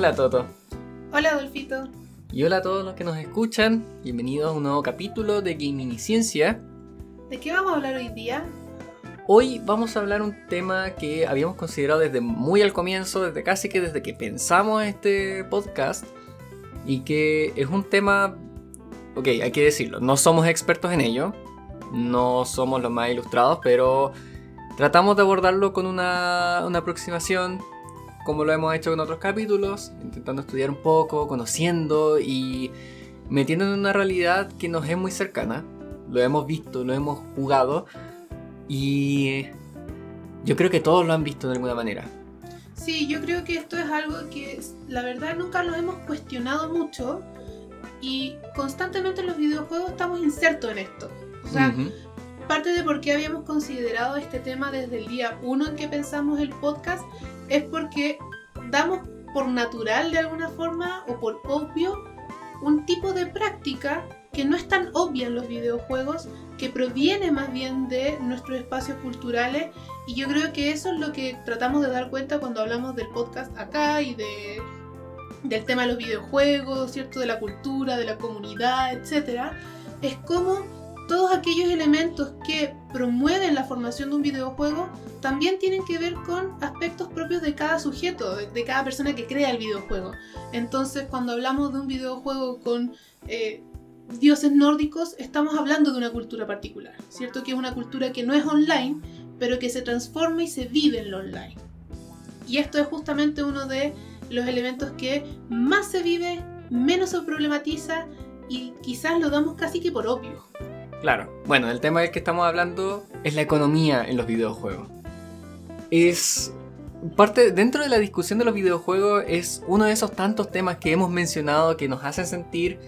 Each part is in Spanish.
Hola Toto. Hola Adolfito. Y hola a todos los que nos escuchan. Bienvenidos a un nuevo capítulo de Gaming y Ciencia. ¿De qué vamos a hablar hoy día? Hoy vamos a hablar un tema que habíamos considerado desde muy al comienzo, desde casi que desde que pensamos este podcast. Y que es un tema, ok, hay que decirlo, no somos expertos en ello. No somos los más ilustrados, pero tratamos de abordarlo con una, una aproximación como lo hemos hecho en otros capítulos, intentando estudiar un poco, conociendo y metiendo en una realidad que nos es muy cercana. Lo hemos visto, lo hemos jugado y yo creo que todos lo han visto de alguna manera. Sí, yo creo que esto es algo que la verdad nunca lo hemos cuestionado mucho y constantemente en los videojuegos estamos insertos en esto. O sea, parte de por qué habíamos considerado este tema desde el día uno en que pensamos el podcast es porque damos por natural de alguna forma o por obvio un tipo de práctica que no es tan obvia en los videojuegos, que proviene más bien de nuestros espacios culturales y yo creo que eso es lo que tratamos de dar cuenta cuando hablamos del podcast acá y de, del tema de los videojuegos, ¿cierto? De la cultura, de la comunidad, etc. Es como todos aquellos elementos que promueven la formación de un videojuego también tienen que ver con aspectos propios de cada sujeto, de, cada persona que crea el videojuego. Entonces, cuando hablamos de un videojuego con eh, dioses nórdicos, estamos hablando de una cultura particular, ¿cierto? Que es una cultura que no es online, pero que se transforma y se vive en lo online. Y esto es justamente uno de los elementos que más se vive, menos se problematiza y quizás lo damos casi que por obvio. Claro, bueno, el tema del que estamos hablando es la economía en los videojuegos. Es parte dentro de la discusión de los videojuegos es uno de esos tantos temas que hemos mencionado que nos hacen sentir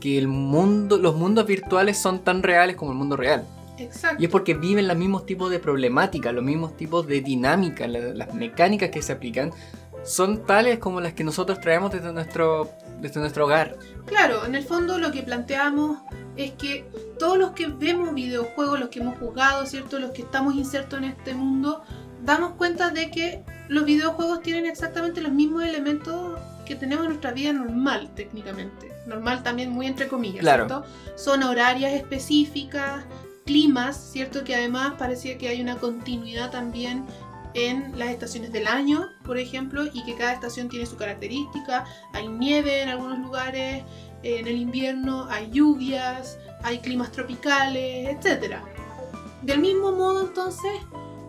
que el mundo, los mundos virtuales son tan reales como el mundo real. Exacto. Y es porque viven los mismos tipos de problemáticas, los mismos tipos de dinámicas, las mecánicas que se aplican son tales como las que nosotros traemos desde nuestro, desde nuestro hogar. Claro, en el fondo lo que planteamos es que todos los que vemos videojuegos, los que hemos jugado, ¿cierto? Los que estamos insertos en este mundo, damos cuenta de que los videojuegos tienen exactamente los mismos elementos que tenemos en nuestra vida normal, técnicamente. Normal también muy entre comillas, ¿cierto? Son horarias específicas, climas, ¿cierto? Que además parecía que hay una continuidad también en las estaciones del año, por ejemplo, y que cada estación tiene su característica. Hay nieve en algunos lugares, en el invierno hay lluvias, hay climas tropicales, etc. Del mismo modo, entonces,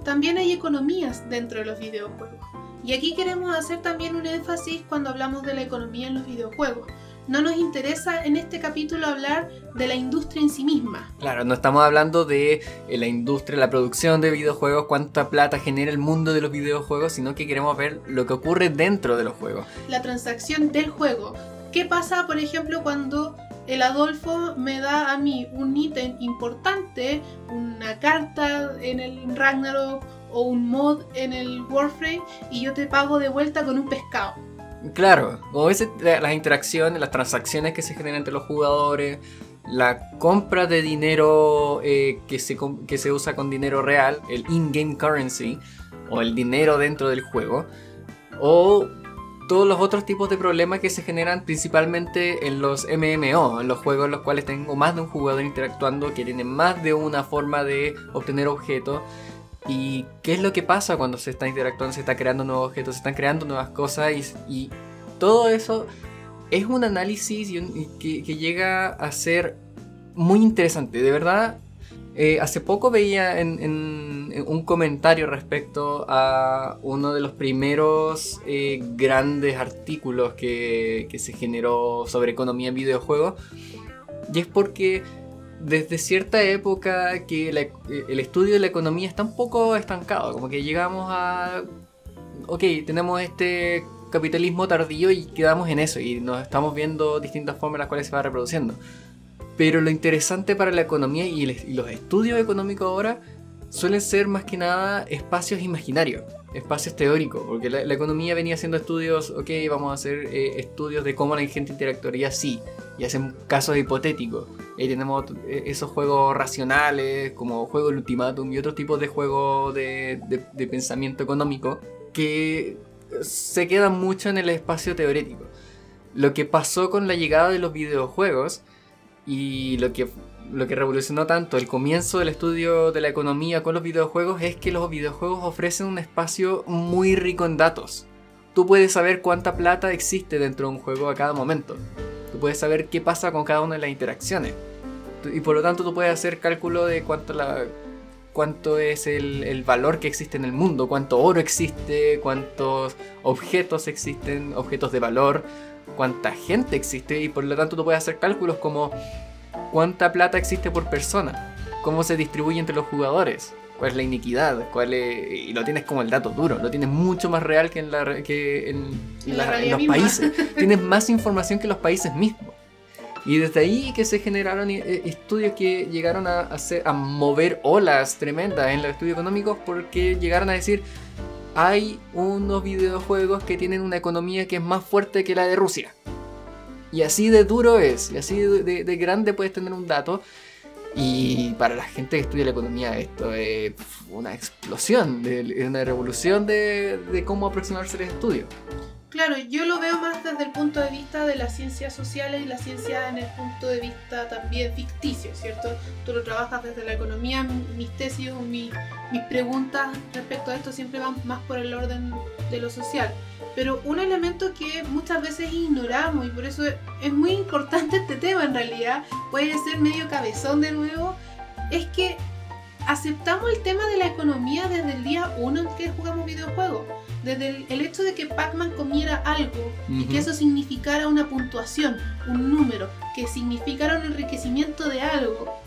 también hay economías dentro de los videojuegos. Y aquí queremos hacer también un énfasis cuando hablamos de la economía en los videojuegos no nos interesa en este capítulo hablar de la industria en sí misma. Claro, no estamos hablando de eh, la industria, la producción de videojuegos, cuánta plata genera el mundo de los videojuegos, sino que queremos ver lo que ocurre dentro de los juegos. La transacción del juego. ¿Qué pasa, por ejemplo, cuando el Adolfo me da a mí un ítem importante, una carta en el Ragnarok o un mod en el Warframe y yo te pago de vuelta con un pescado? Claro, como ves las interacciones, las transacciones que se generan entre los jugadores, la compra de dinero eh, que, se, que se usa con dinero real, el in-game currency, o el dinero dentro del juego, o todos los otros tipos de problemas que se generan principalmente en los MMO, en los juegos en los cuales tengo más de un jugador interactuando, que tienen más de una forma de obtener objetos ¿Y qué es lo que pasa cuando se está interactuando, se está creando nuevos objetos, se están creando nuevas cosas? Y, todo eso es un análisis que, llega a ser muy interesante. De verdad, eh, hace poco veía un comentario respecto a uno de los primeros eh, grandes artículos que, que se generó sobre economía en videojuegos. Y es porque desde cierta época que el estudio de la economía está un poco estancado, como que llegamos a... Ok, tenemos este capitalismo tardío y quedamos en eso y nos estamos viendo distintas formas en las cuales se va reproduciendo. Pero lo interesante para la economía y, los estudios económicos ahora suelen ser más que nada espacios imaginarios, espacios teóricos, porque la, economía venía haciendo estudios, ok, vamos a hacer eh, estudios de cómo la gente interactuaría así, y hacen casos hipotéticos. Y tenemos eh, esos juegos racionales, como juego del ultimátum y otros tipos de juegos de, pensamiento económico, que se queda mucho en el espacio teórico. Lo que pasó con la llegada de los videojuegos y lo que, lo que revolucionó tanto el comienzo del estudio de la economía con los videojuegos es que los videojuegos ofrecen un espacio muy rico en datos. Tú puedes saber cuánta plata existe dentro de un juego a cada momento. Tú puedes saber qué pasa con cada una de las interacciones. Y por lo tanto tú puedes hacer cálculo de cuánto la, cuánto es el, valor que existe en el mundo, cuánto oro existe, cuántos objetos existen, objetos de valor, cuánta gente existe y por lo tanto tú puedes hacer cálculos como cuánta plata existe por persona, cómo se distribuye entre los jugadores, cuál es la iniquidad, cuál y lo tienes como el dato duro, lo tienes mucho más real que en, la, que en, los países, tienes más información que los países mismos. Y desde ahí que se generaron eh, estudios que llegaron a, hacer, a mover olas tremendas en los estudios económicos porque llegaron a decir, hay unos videojuegos que tienen una economía que es más fuerte que la de Rusia. Y así de duro es, y así de, grande puedes tener un dato. Y para la gente que estudia la economía esto es una explosión, es una revolución de, cómo aproximarse al estudio. Claro, yo lo veo más desde el punto de vista de las ciencias sociales y la ciencia en el punto de vista también ficticio, ¿cierto? Tú lo trabajas desde la economía, mis tesis o mis preguntas respecto a esto siempre van más por el orden de lo social. Pero un elemento que muchas veces ignoramos y por eso es muy importante este tema en realidad, puede ser medio cabezón de nuevo, es que aceptamos el tema de la economía desde el día uno en que jugamos videojuegos. Desde el, hecho de que Pac-Man comiera algo y que eso significara una puntuación, un número, que significara un enriquecimiento de algo.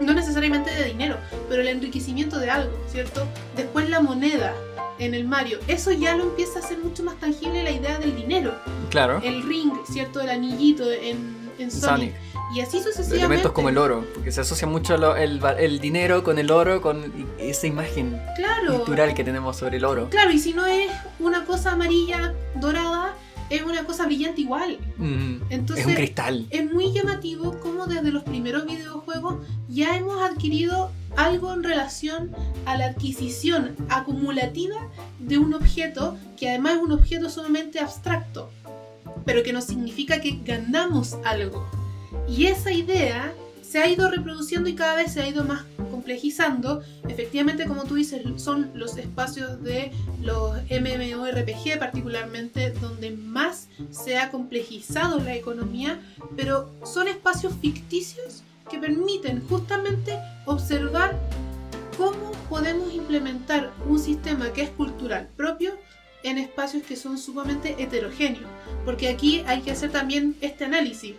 No necesariamente de dinero, pero el enriquecimiento de algo, ¿cierto? Después la moneda en el Mario. Eso ya lo empieza a hacer mucho más tangible la idea del dinero. Claro. El ring, ¿cierto? El anillito en, en Sonic. Y así sucesivamente. Elementos como el oro, porque se asocia mucho el, dinero con el oro, con esa imagen cultural que tenemos sobre el oro. Claro, y si no es una cosa amarilla, dorada, es una cosa brillante igual. Entonces, es un cristal. Es muy llamativo como desde los primeros videojuegos ya hemos adquirido algo en relación a la adquisición acumulativa de un objeto que además es un objeto sumamente abstracto, pero que no significa que ganamos algo. Y esa idea se ha ido reproduciendo y cada vez se ha ido más complejizando. Efectivamente, como tú dices, son los espacios de los MMORPG particularmente donde más se ha complejizado la economía, pero son espacios ficticios que permiten justamente observar cómo podemos implementar un sistema que es cultural propio en espacios que son sumamente heterogéneos. Porque aquí hay que hacer también este análisis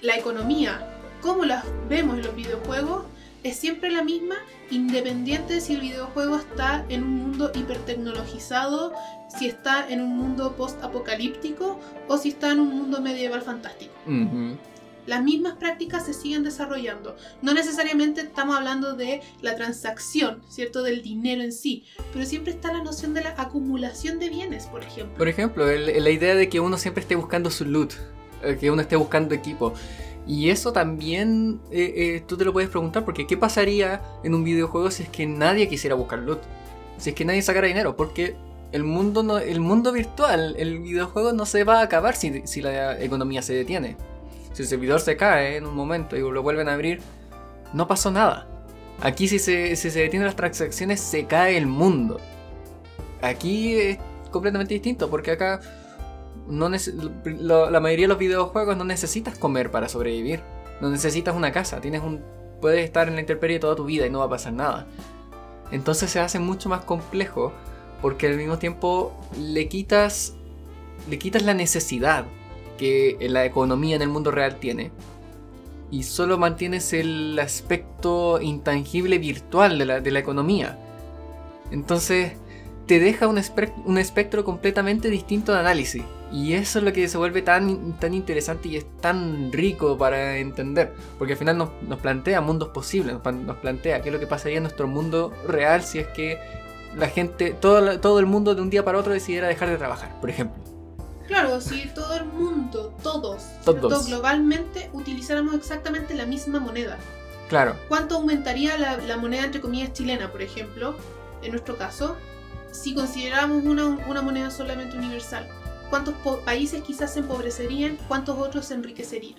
la economía, como la vemos en los videojuegos, es siempre la misma, independiente de si el videojuego está en un mundo hipertecnologizado, si está en un mundo post-apocalíptico o si está en un mundo medieval fantástico. Las mismas prácticas se siguen desarrollando. No necesariamente estamos hablando de la transacción, ¿cierto? Del dinero en sí, pero siempre está la noción de la acumulación de bienes, por ejemplo. Por ejemplo, la idea de que uno siempre esté buscando su loot. Eh, que uno esté buscando equipo. Y eso también eh, eh, tú te lo puedes preguntar, porque ¿qué pasaría en un videojuego si es que nadie quisiera buscar loot? Si es que nadie sacara dinero, porque el mundo, el mundo virtual, el videojuego no se va a acabar si la economía se detiene. Si el servidor se cae en un momento y lo vuelven a abrir, no pasó nada. Aquí si se, si se detienen las transacciones se cae el mundo. Aquí es completamente distinto, porque acá no la mayoría de los videojuegos no necesitas comer para sobrevivir. No necesitas una casa. Tienes un, puedes estar en la intemperie toda tu vida y no va a pasar nada. Entonces se hace mucho más complejo porque al mismo tiempo le quitas, le quitas la necesidad que la economía en el mundo real tiene. Y solo mantienes el aspecto intangible virtual de la, de la economía. Entonces te deja un, un espectro completamente distinto de análisis. Y eso es lo que se vuelve tan, tan interesante y es tan rico para entender. Porque al final nos, plantea mundos posibles, nos, plantea qué es lo que pasaría en nuestro mundo real si es que la gente, todo, todo el mundo de un día para otro decidiera dejar de trabajar, por ejemplo. Claro, si todo el mundo, todos, todos. globalmente utilizáramos exactamente la misma moneda. Claro. ¿Cuánto aumentaría la, la moneda entre comillas chilena, por ejemplo, en nuestro caso? si consideramos una, una moneda solamente universal, ¿cuántos países quizás se empobrecerían? ¿Cuántos otros se enriquecerían?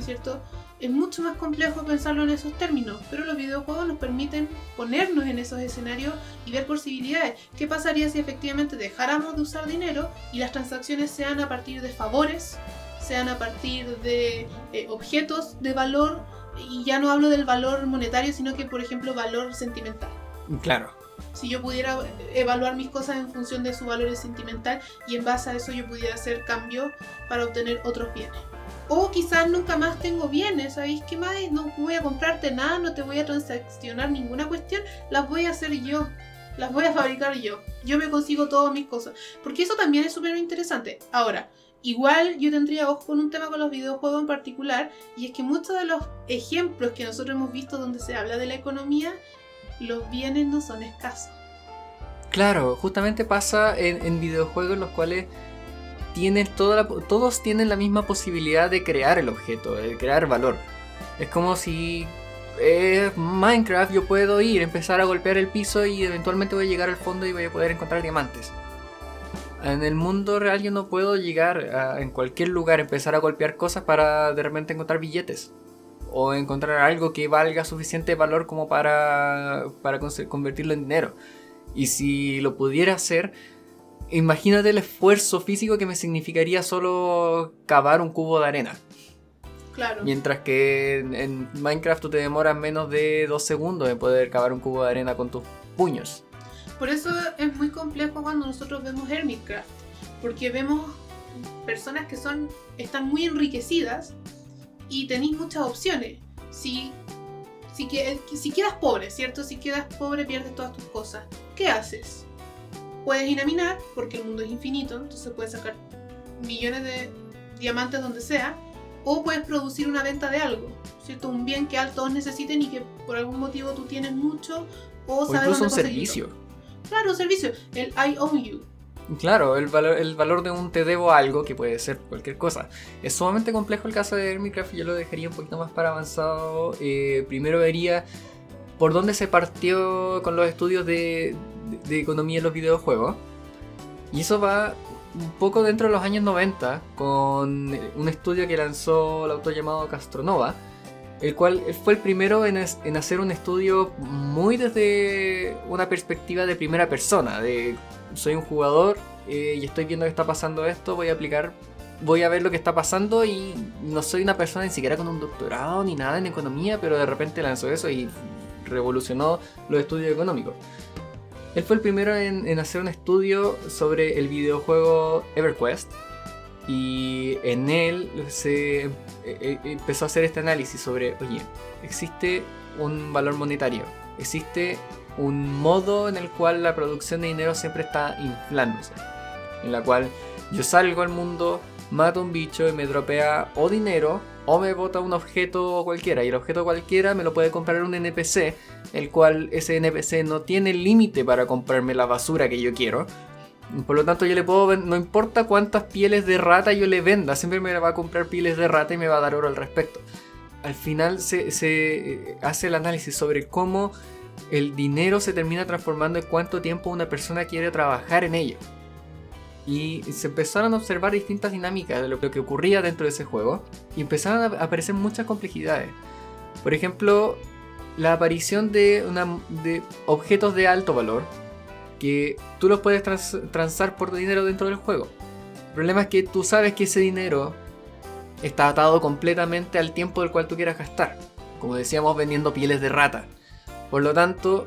¿Cierto? Es mucho más complejo pensarlo en esos términos, pero los videojuegos nos permiten ponernos en esos escenarios y ver posibilidades. ¿Qué pasaría si efectivamente dejáramos de usar dinero y las transacciones sean a partir de favores, sean a partir de eh, objetos de valor? Y ya no hablo del valor monetario, sino que, por ejemplo, valor sentimental. Claro. Si yo pudiera evaluar mis cosas en función de su valor sentimental y en base a eso yo pudiera hacer cambio para obtener otros bienes. O quizás nunca más tengo bienes, ¿sabéis qué más? No voy a comprarte nada, no te voy a transaccionar ninguna cuestión, las voy a hacer yo, las voy a fabricar yo. Yo me consigo todas mis cosas. Porque eso también es súper interesante. Ahora, igual yo tendría ojo con un tema con los videojuegos en particular, y es que muchos de los ejemplos que nosotros hemos visto donde se habla de la economía, los bienes no son escasos. Claro, justamente pasa en, en videojuegos en los cuales tienen toda todos tienen la misma posibilidad de crear el objeto, de crear valor. Es como si es Minecraft yo puedo ir, empezar a golpear el piso y eventualmente voy a llegar al fondo y voy a poder encontrar diamantes. En el mundo real yo no puedo llegar en cualquier lugar, empezar a golpear cosas para de repente encontrar billetes. O encontrar algo que valga suficiente valor como para, para convertirlo en dinero. Y si lo pudiera hacer, imagínate el esfuerzo físico que me significaría solo cavar un cubo de arena. Claro. Mientras que en, Minecraft tú te demoras menos de dos segundos en poder cavar un cubo de arena con tus puños. Por eso es muy complejo cuando nosotros vemos Hermitcraft, porque vemos personas que son están muy enriquecidas y tenéis muchas opciones. Si, si, si quedas pobre, ¿cierto? Si quedas pobre pierdes todas tus cosas. ¿Qué haces? Puedes ir a minar, porque el mundo es infinito, entonces puedes sacar millones de diamantes donde sea, o puedes producir una venta de algo, ¿cierto? Un bien que todos necesiten y que por algún motivo tú tienes mucho, o, sabes incluso un servicio. Claro, un servicio, el I own you. Claro, el valor, el valor de un te debo algo, que puede ser cualquier cosa. Es sumamente complejo el caso de y yo lo dejaría un poquito más para avanzado. Eh, primero vería por dónde se partió con los estudios de, economía en los videojuegos. Y eso va un poco dentro de los años 90 con un estudio que lanzó el autor llamado Castronova, el cual fue el primero en, hacer un estudio muy desde una perspectiva de primera persona, de soy un jugador eh, y estoy viendo que está pasando esto, voy a aplicar, voy a ver lo que está pasando y no soy una persona ni siquiera con un doctorado ni nada en economía, pero de repente lanzó eso y revolucionó los estudios económicos. Él fue el primero en, hacer un estudio sobre el videojuego EverQuest. Y en él se eh, eh, empezó a hacer este análisis sobre, oye, existe un valor monetario, existe un modo en el cual la producción de dinero siempre está inflándose, en la cual yo salgo al mundo, mato un bicho y me dropea o dinero o me bota un objeto cualquiera y el objeto cualquiera me lo puede comprar un NPC, el cual ese NPC no tiene límite para comprarme la basura que yo quiero. Por lo tanto yo le puedo no importa cuántas pieles de rata yo le venda, siempre me va a comprar pieles de rata y me va a dar oro al respecto. Al final se, se hace el análisis sobre cómo el dinero se termina transformando en cuánto tiempo una persona quiere trabajar en ello y se empezaron a observar distintas dinámicas de lo que ocurría dentro de ese juego y empezaron a aparecer muchas complejidades. Por ejemplo, la aparición de, objetos de alto valor que tú los puedes transar por dinero dentro del juego. El problema es que tú sabes que ese dinero está atado completamente al tiempo del cual tú quieras gastar. Como decíamos, vendiendo pieles de rata. Por lo tanto,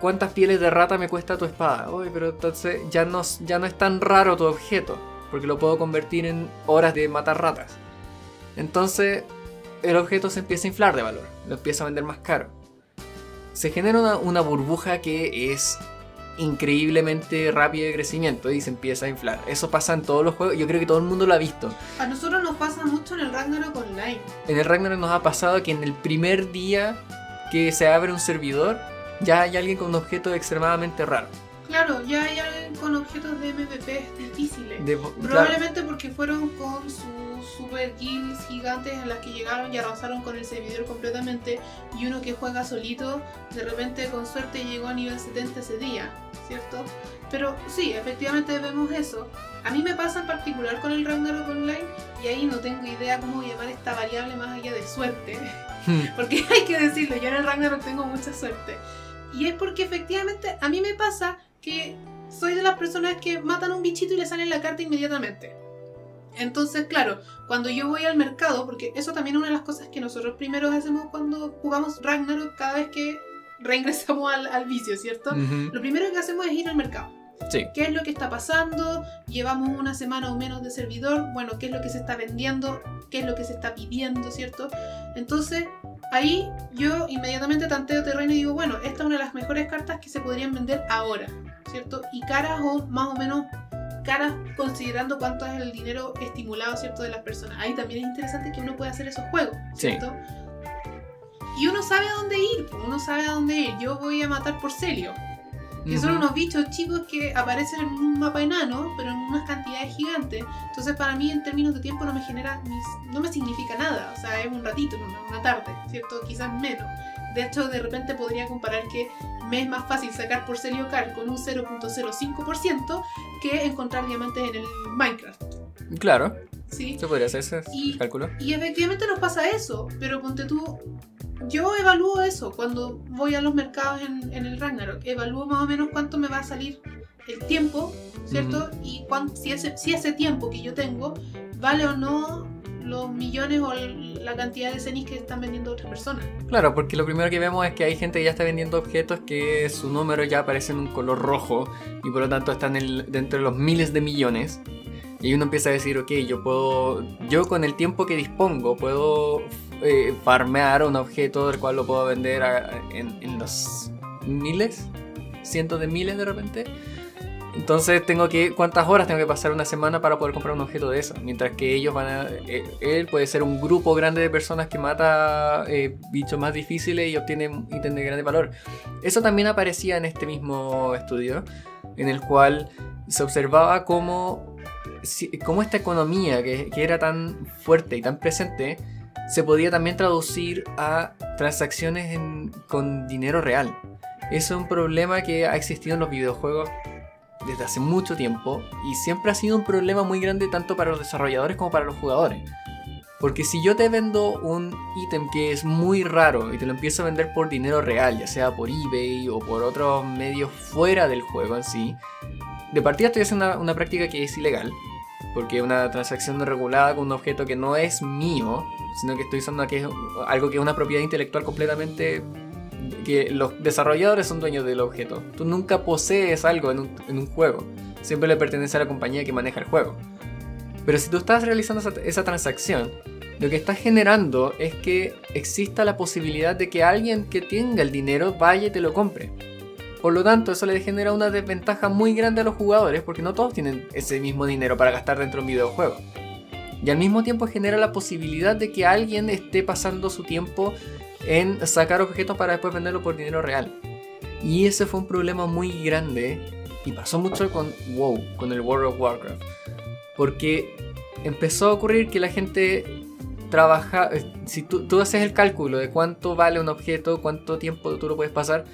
¿cuántas pieles de rata me cuesta tu espada? Uy, pero entonces ya no, ya no es tan raro tu objeto, porque lo puedo convertir en horas de matar ratas. Entonces el objeto se empieza a inflar de valor, lo empieza a vender más caro. Se genera una, burbuja que es increíblemente rápida de crecimiento y se empieza a inflar. Eso pasa en todos los juegos, yo creo que todo el mundo lo ha visto. A nosotros nos pasa mucho en el Ragnarok Online. En el Ragnarok nos ha pasado que en el primer día que se abre un servidor, ya hay alguien con un objeto extremadamente raro. Claro, ya hay alguien con objetos de MVP difíciles. Probablemente porque fueron con sus super guilds gigantes en las que llegaron y arrasaron con el servidor completamente. Y uno que juega solito, de repente con suerte llegó a nivel 70 ese día, ¿cierto? Pero sí, efectivamente vemos eso. A mí me pasa en particular con el Ragnarok Online y ahí no tengo idea cómo llamar esta variable más allá de suerte. Hmm. porque hay que decirlo, yo en el Ragnarok tengo mucha suerte. Y es porque efectivamente a mí me pasa que soy de las personas que matan un bichito y le salen la carta inmediatamente. Entonces, claro, cuando yo voy al mercado, porque eso también es una de las cosas que nosotros primero hacemos cuando jugamos Ragnarok cada vez que reingresamos al, vicio, ¿cierto? Lo primero que hacemos es ir al mercado. Sí. ¿Qué es lo que está pasando? Llevamos una semana o menos de servidor. Bueno, ¿qué es lo que se está vendiendo? ¿Qué es lo que se está pidiendo? ¿Cierto? Entonces, ahí yo inmediatamente tanteo terreno y digo, bueno, esta es una de las mejores cartas que se podrían vender ahora. ¿Cierto? Y caras o más o menos caras considerando cuánto es el dinero estimulado, ¿cierto? De las personas. Ahí también es interesante que uno pueda hacer esos juegos, ¿cierto? Y uno sabe a dónde ir, uno sabe a dónde ir. Yo voy a matar por Celio. Que son unos bichos chicos que aparecen en un mapa enano, pero en unas cantidades gigantes. Entonces, para mí, en términos de tiempo, no me genera, no me significa nada. O sea, es un ratito, una tarde, ¿cierto? Quizás menos. De hecho, de repente podría comparar que me es más fácil sacar por Celiocar con un 0.05% que encontrar diamantes en el Minecraft. Claro. Sí. Se podría hacer ese cálculo. Y efectivamente nos pasa eso, pero ponte tú, yo evalúo eso cuando voy a los mercados en, el Ragnarok. Evalúo más o menos cuánto me va a salir el tiempo, ¿cierto? Y si, ese, si ese tiempo que yo tengo vale o no los millones o la cantidad de cenis que están vendiendo otras personas. Claro, porque lo primero que vemos es que hay gente que ya está vendiendo objetos que su número ya aparece en un color rojo y por lo tanto están dentro de los miles de millones. Y uno empieza a decir, ok, yo puedo, yo con el tiempo que dispongo puedo eh, farmear un objeto del cual lo puedo vender en, los miles, cientos de miles de repente. Entonces tengo que, ¿cuántas horas tengo que pasar una semana para poder comprar un objeto de eso? Mientras que ellos van a, eh, él puede ser un grupo grande de personas que mata eh, bichos más difíciles y obtiene ítems de grande valor. Eso también aparecía en este mismo estudio, en el cual se observaba cómo, cómo esta economía que, era tan fuerte y tan presente, se podía también traducir a transacciones con dinero real. Eso es un problema que ha existido en los videojuegos desde hace mucho tiempo y siempre ha sido un problema muy grande tanto para los desarrolladores como para los jugadores. Porque si yo te vendo un ítem que es muy raro y te lo empiezo a vender por dinero real, ya sea por eBay o por otros medios fuera del juego en sí, de partida estoy haciendo una, práctica que es ilegal, porque es una transacción regulada con un objeto que no es mío, sino que estoy usando algo que es una propiedad intelectual completamente que los desarrolladores son dueños del objeto. Tú nunca posees algo en un, juego, siempre le pertenece a la compañía que maneja el juego. Pero si tú estás realizando esa, esa transacción, lo que estás generando es que exista la posibilidad de que alguien que tenga el dinero vaya y te lo compre. Por lo tanto, eso le genera una desventaja muy grande a los jugadores porque no todos tienen ese mismo dinero para gastar dentro de un videojuego y al mismo tiempo genera la posibilidad de que alguien esté pasando su tiempo en sacar objetos para después venderlo por dinero real. Y ese fue un problema muy grande y pasó mucho con WoW, con el World of Warcraft. Porque empezó a ocurrir que la gente trabaja, eh, si tú, tú haces el cálculo de cuánto vale un objeto, cuánto tiempo tú lo puedes pasar,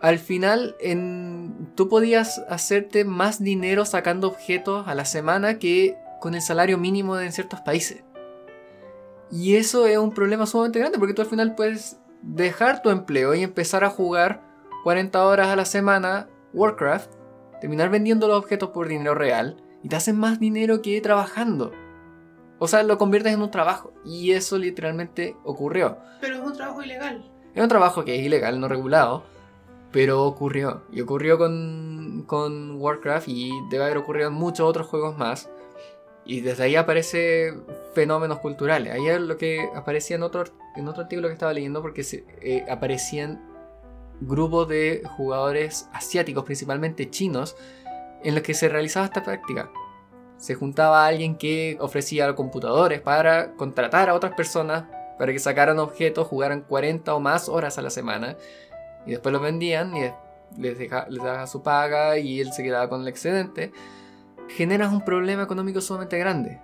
al final en, tú podías hacerte más dinero sacando objetos a la semana que con el salario mínimo en ciertos países. Y eso es un problema sumamente grande porque tú al final puedes dejar tu empleo y empezar a jugar 40 horas a la semana Warcraft, terminar vendiendo los objetos por dinero real y te hacen más dinero que trabajando. O sea, lo conviertes en un trabajo. Y eso literalmente ocurrió. Pero es un trabajo ilegal. Es un trabajo que es ilegal, no regulado. Pero ocurrió. Y ocurrió con, con Warcraft y debe haber ocurrido en muchos otros juegos más. Y desde ahí aparece fenómenos culturales. Ahí es lo que aparecía en otro, en otro artículo que estaba leyendo porque eh, aparecían grupos de jugadores asiáticos, principalmente chinos, en los que se realizaba esta práctica. Se juntaba alguien que ofrecía computadores para contratar a otras personas para que sacaran objetos, jugaran 40 o más horas a la semana y después los vendían y les, les daba su paga y él se quedaba con el excedente, generas un problema económico sumamente grande.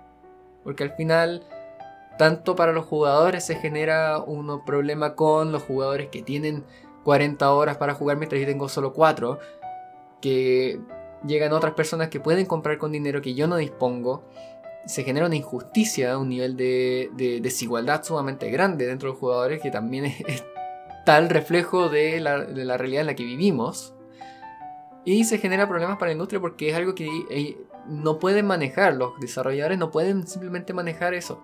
Porque al final, tanto para los jugadores se genera un problema con los jugadores que tienen 40 horas para jugar mientras yo tengo solo 4, que llegan otras personas que pueden comprar con dinero que yo no dispongo. Se genera una injusticia, un nivel de, desigualdad sumamente grande dentro de los jugadores que también es, tal reflejo de la, de la, realidad en la que vivimos. Y se genera problemas para la industria porque es algo que eh, no pueden manejar, los desarrolladores no pueden simplemente manejar eso.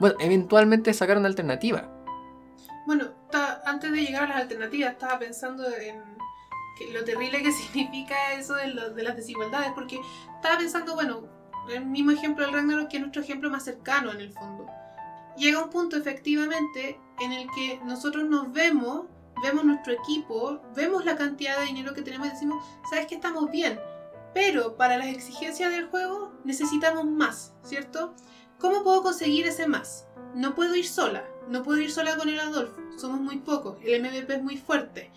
Bueno, eventualmente sacar una alternativa. Bueno, antes de llegar a las alternativas, estaba pensando en lo terrible que significa eso de, de, las desigualdades, porque estaba pensando, bueno, el mismo ejemplo del Ragnarok, que es nuestro ejemplo más cercano en el fondo. Llega un punto efectivamente en el que nosotros nos vemos, vemos nuestro equipo, vemos la cantidad de dinero que tenemos y decimos, sabes que estamos bien, pero para las exigencias del juego necesitamos más, ¿cierto? ¿Cómo puedo conseguir ese más? No puedo ir sola, no puedo ir sola con el Adolfo, somos muy pocos, el MVP es muy fuerte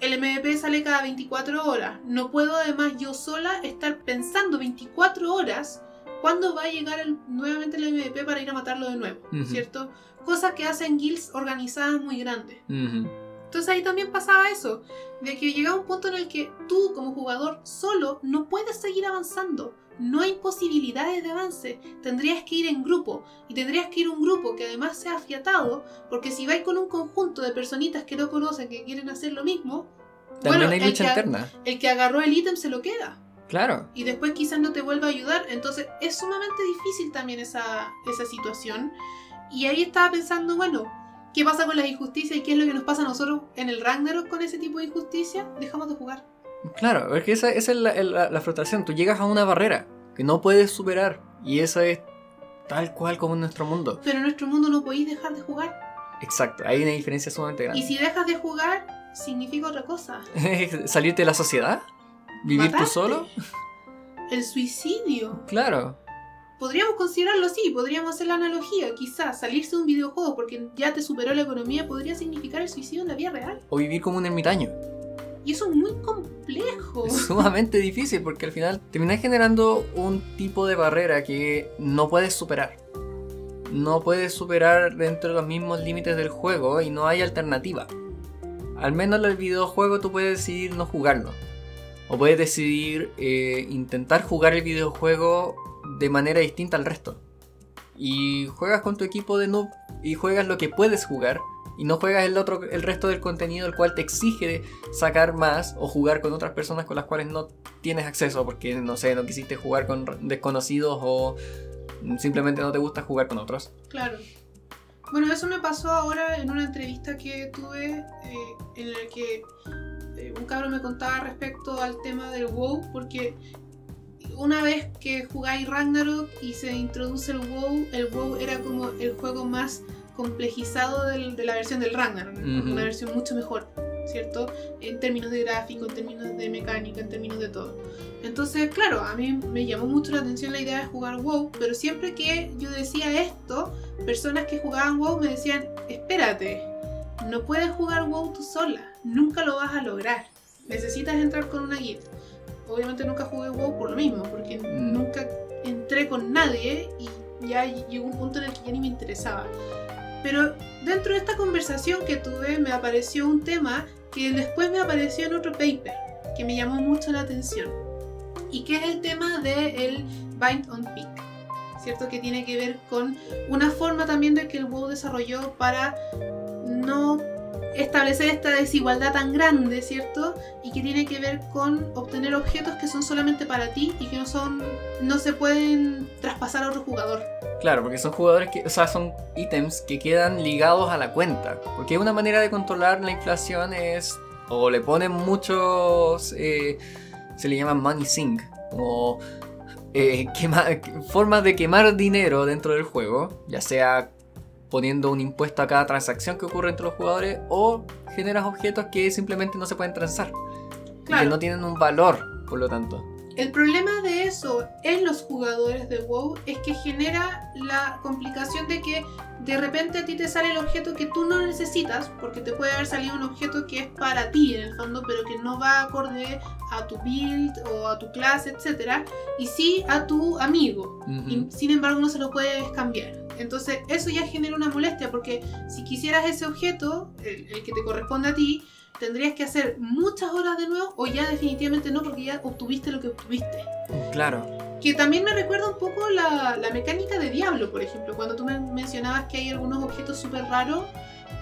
el MVP sale cada 24 horas. No puedo además yo sola estar pensando 24 horas cuándo va a llegar nuevamente el MVP para ir a matarlo de nuevo, ¿cierto? Cosas que hacen guilds organizadas muy grandes. Entonces ahí también pasaba eso, de que llegaba un punto en el que tú como jugador solo no puedes seguir avanzando. No hay posibilidades de avance. Tendrías que ir en grupo. Y tendrías que ir un grupo que además sea afiatado. Porque si vais con un conjunto de personitas que no conocen, que quieren hacer lo mismo. También hay lucha el interna. el que agarró el ítem se lo queda. Claro. Y después quizás no te vuelva a ayudar. Entonces es sumamente difícil también esa, esa situación. Y ahí estaba pensando, bueno, ¿qué pasa con las injusticias y qué es lo que nos pasa a nosotros en el Ragnarok con ese tipo de injusticia? Dejamos de jugar. Claro, es que esa, es la, frustración. Tú llegas a una barrera que no puedes superar. Y eso es tal cual como en nuestro mundo. Pero en nuestro mundo no podéis dejar de jugar. Exacto, hay una diferencia sumamente grande. Y si dejas de jugar, significa otra cosa. ¿Salirte de la sociedad? ¿Vivir tú solo? El suicidio. Claro. Podríamos considerarlo así, podríamos hacer la analogía, quizás salirse de un videojuego porque ya te superó la economía podría significar el suicidio en la vida real. O vivir como un ermitaño. Y eso es muy complejo. Es sumamente difícil porque al final terminas generando un tipo de barrera que no puedes superar. No puedes superar dentro de los mismos límites del juego y no hay alternativa. Al menos en el videojuego tú puedes decidir no jugarlo. O puedes decidir eh, intentar jugar el videojuego de manera distinta al resto. Y juegas con tu equipo de noob y juegas lo que puedes jugar y no juegas el otro el resto del contenido el cual te exige sacar más o jugar con otras personas con las cuales no tienes acceso porque no sé, no quisiste jugar con desconocidos o simplemente no te gusta jugar con otros. Claro. Bueno, eso me pasó ahora en una entrevista que tuve eh, en la que un cabrón me contaba respecto al tema del WoW, porque una vez que jugáis Ragnarok y se introduce el WoW, el WoW era como el juego más complejizado de la versión del Ragnarok, una versión mucho mejor, ¿cierto? En términos de gráfico, en términos de mecánica, en términos de todo. Entonces, claro, a mí me llamó mucho la atención la idea de jugar WoW, pero siempre que yo decía esto, personas que jugaban WoW me decían, espérate, no puedes jugar WoW tú sola, nunca lo vas a lograr, necesitas entrar con una guía. Obviamente nunca jugué WoW por lo mismo, porque nunca entré con nadie y ya llegó un punto en el que ya ni me interesaba. Pero dentro de esta conversación que tuve me apareció un tema que después me apareció en otro paper, que me llamó mucho la atención y que es el tema del el Bind on Peak, ¿cierto? Que tiene que ver con una forma también de que el WoW desarrolló para no establecer esta desigualdad tan grande, ¿cierto? Y que tiene que ver con obtener objetos que son solamente para ti y que no son no se pueden traspasar a otro jugador. Claro, porque son jugadores que, o sea, son ítems que quedan ligados a la cuenta. Porque una manera de controlar la inflación es o le ponen muchos eh, se le llama money sink, como eh, formas de quemar dinero dentro del juego, ya sea poniendo un impuesto a cada transacción que ocurre entre los jugadores o generas objetos que simplemente no se pueden transar y que no tienen un valor, por lo tanto. El problema de eso en los jugadores de WoW es que genera la complicación de que de repente a ti te sale el objeto que tú no necesitas, porque te puede haber salido un objeto que es para ti en el fondo, pero que no va acorde a tu build o a tu clase, etc. Y sí a tu amigo. y, sin embargo no se lo puedes cambiar. Entonces eso ya genera una molestia, porque si quisieras ese objeto, el que te corresponde a ti, tendrías que hacer muchas horas de nuevo o ya definitivamente no porque ya obtuviste lo que obtuviste. Claro. Que también me recuerda un poco la, la mecánica de Diablo, por ejemplo, cuando tú me mencionabas que hay algunos objetos súper raros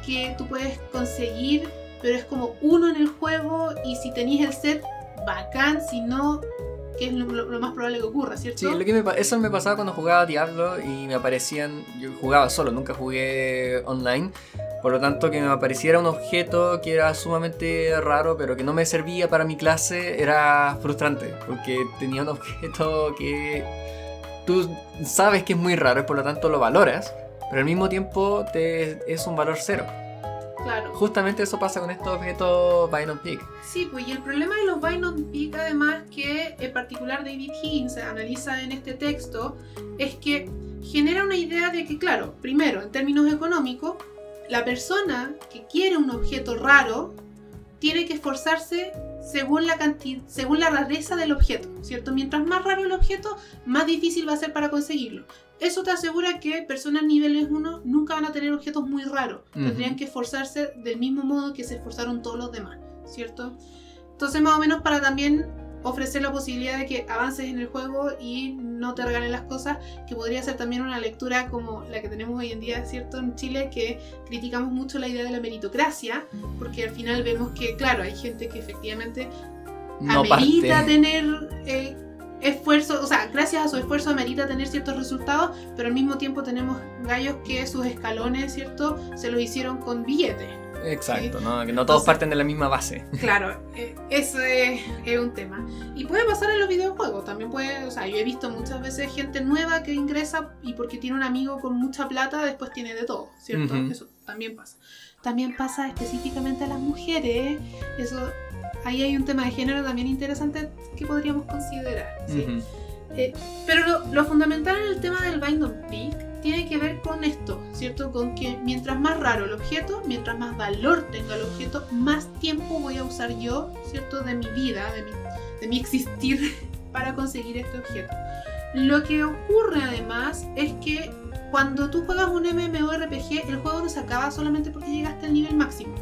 que tú puedes conseguir, pero es como uno en el juego y si tenías el set, bacán, si no, que es lo, más probable que ocurra, ¿cierto? Sí, lo que eso me pasaba cuando jugaba Diablo y me aparecían, yo jugaba solo, nunca jugué online, por lo tanto, que me apareciera un objeto que era sumamente raro, pero que no me servía para mi clase, era frustrante, porque tenía un objeto que tú sabes que es muy raro y por lo tanto lo valoras, pero al mismo tiempo te, es un valor cero. Claro. Justamente eso pasa con estos objetos Bind Peak. Sí, pues y el problema de los Bind Peak, además, que en particular David Higgins analiza en este texto, es que genera una idea de que, claro, primero, en términos económicos, la persona que quiere un objeto raro tiene que esforzarse según la cantidad, según la rareza del objeto, ¿cierto? Mientras más raro el objeto, más difícil va a ser para conseguirlo. Eso te asegura que personas niveles 1 nunca van a tener objetos muy raros. Tendrían que esforzarse del mismo modo que se esforzaron todos los demás, ¿cierto? Entonces, más o menos para también ofrecer la posibilidad de que avances en el juego y no te regalen las cosas, que podría ser también una lectura como la que tenemos hoy en día, ¿cierto? En Chile, que criticamos mucho la idea de la meritocracia, porque al final vemos que, claro, hay gente que efectivamente no amerita tener eh, esfuerzo, o sea, gracias a su esfuerzo amerita tener ciertos resultados, pero al mismo tiempo tenemos gallos que sus escalones, ¿cierto? Se lo hicieron con billetes. Exacto, ¿no? que no todos parten de la misma base. Claro, eh, eso es, un tema. Y puede pasar en los videojuegos, también puede, o sea, yo he visto muchas veces gente nueva que ingresa y porque tiene un amigo con mucha plata, después tiene de todo, ¿cierto? Eso también pasa. También pasa específicamente a las mujeres, eso, ahí hay un tema de género también interesante que podríamos considerar, ¿sí? Eh, pero lo, lo, fundamental en el tema del Bind on Peak tiene que ver con esto, ¿cierto? Con que mientras más raro el objeto, mientras más valor tenga el objeto, más tiempo voy a usar yo, ¿cierto? De mi vida, de mi, de mi existir para conseguir este objeto. Lo que ocurre además es que cuando tú juegas un MMORPG, el juego no se acaba solamente porque llegaste al nivel máximo.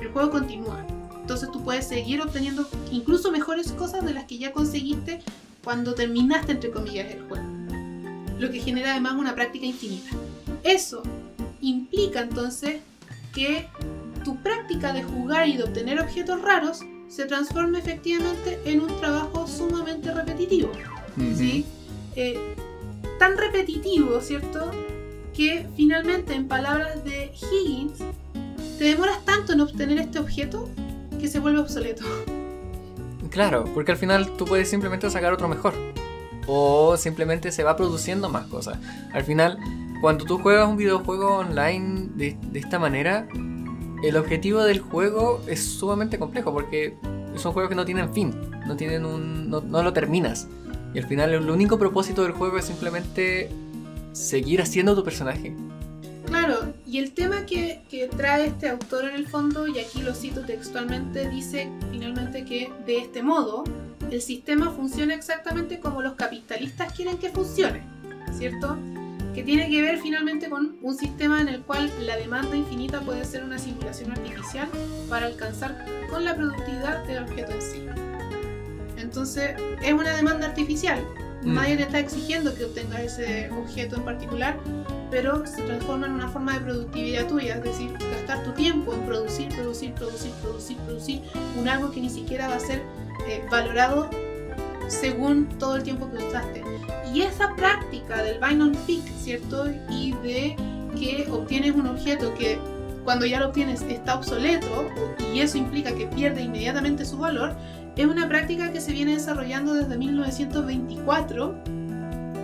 El juego continúa. Entonces tú puedes seguir obteniendo incluso mejores cosas de las que ya conseguiste cuando terminaste, entre comillas, el juego lo que genera además una práctica infinita. Eso implica entonces que tu práctica de jugar y de obtener objetos raros se transforma efectivamente en un trabajo sumamente repetitivo. ¿sí? Eh, tan repetitivo, ¿cierto? Que finalmente, en palabras de Higgins, te demoras tanto en obtener este objeto que se vuelve obsoleto. Claro, porque al final tú puedes simplemente sacar otro mejor o simplemente se va produciendo más cosas. Al final, cuando tú juegas un videojuego online de, esta manera, el objetivo del juego es sumamente complejo porque son juegos que no tienen fin, no, tienen un, no, lo terminas. Y al final el único propósito del juego es simplemente seguir haciendo tu personaje. Claro, y el tema que, que, trae este autor en el fondo, y aquí lo cito textualmente, dice finalmente que de este modo, el sistema funciona exactamente como los capitalistas quieren que funcione, ¿cierto? Que tiene que ver finalmente con un sistema en el cual la demanda infinita puede ser una simulación artificial para alcanzar con la productividad del objeto en sí. Entonces, es una demanda artificial. Mm. Nadie te está exigiendo que obtengas ese objeto en particular, pero se transforma en una forma de productividad tuya, es decir, gastar tu tiempo en producir, producir, producir, producir, producir un algo que ni siquiera va a ser eh, valorado según todo el tiempo que usaste. Y esa práctica del bind on peak, ¿cierto? Y de que obtienes un objeto que cuando ya lo obtienes está obsoleto y eso implica que pierde inmediatamente su valor, es una práctica que se viene desarrollando desde 1924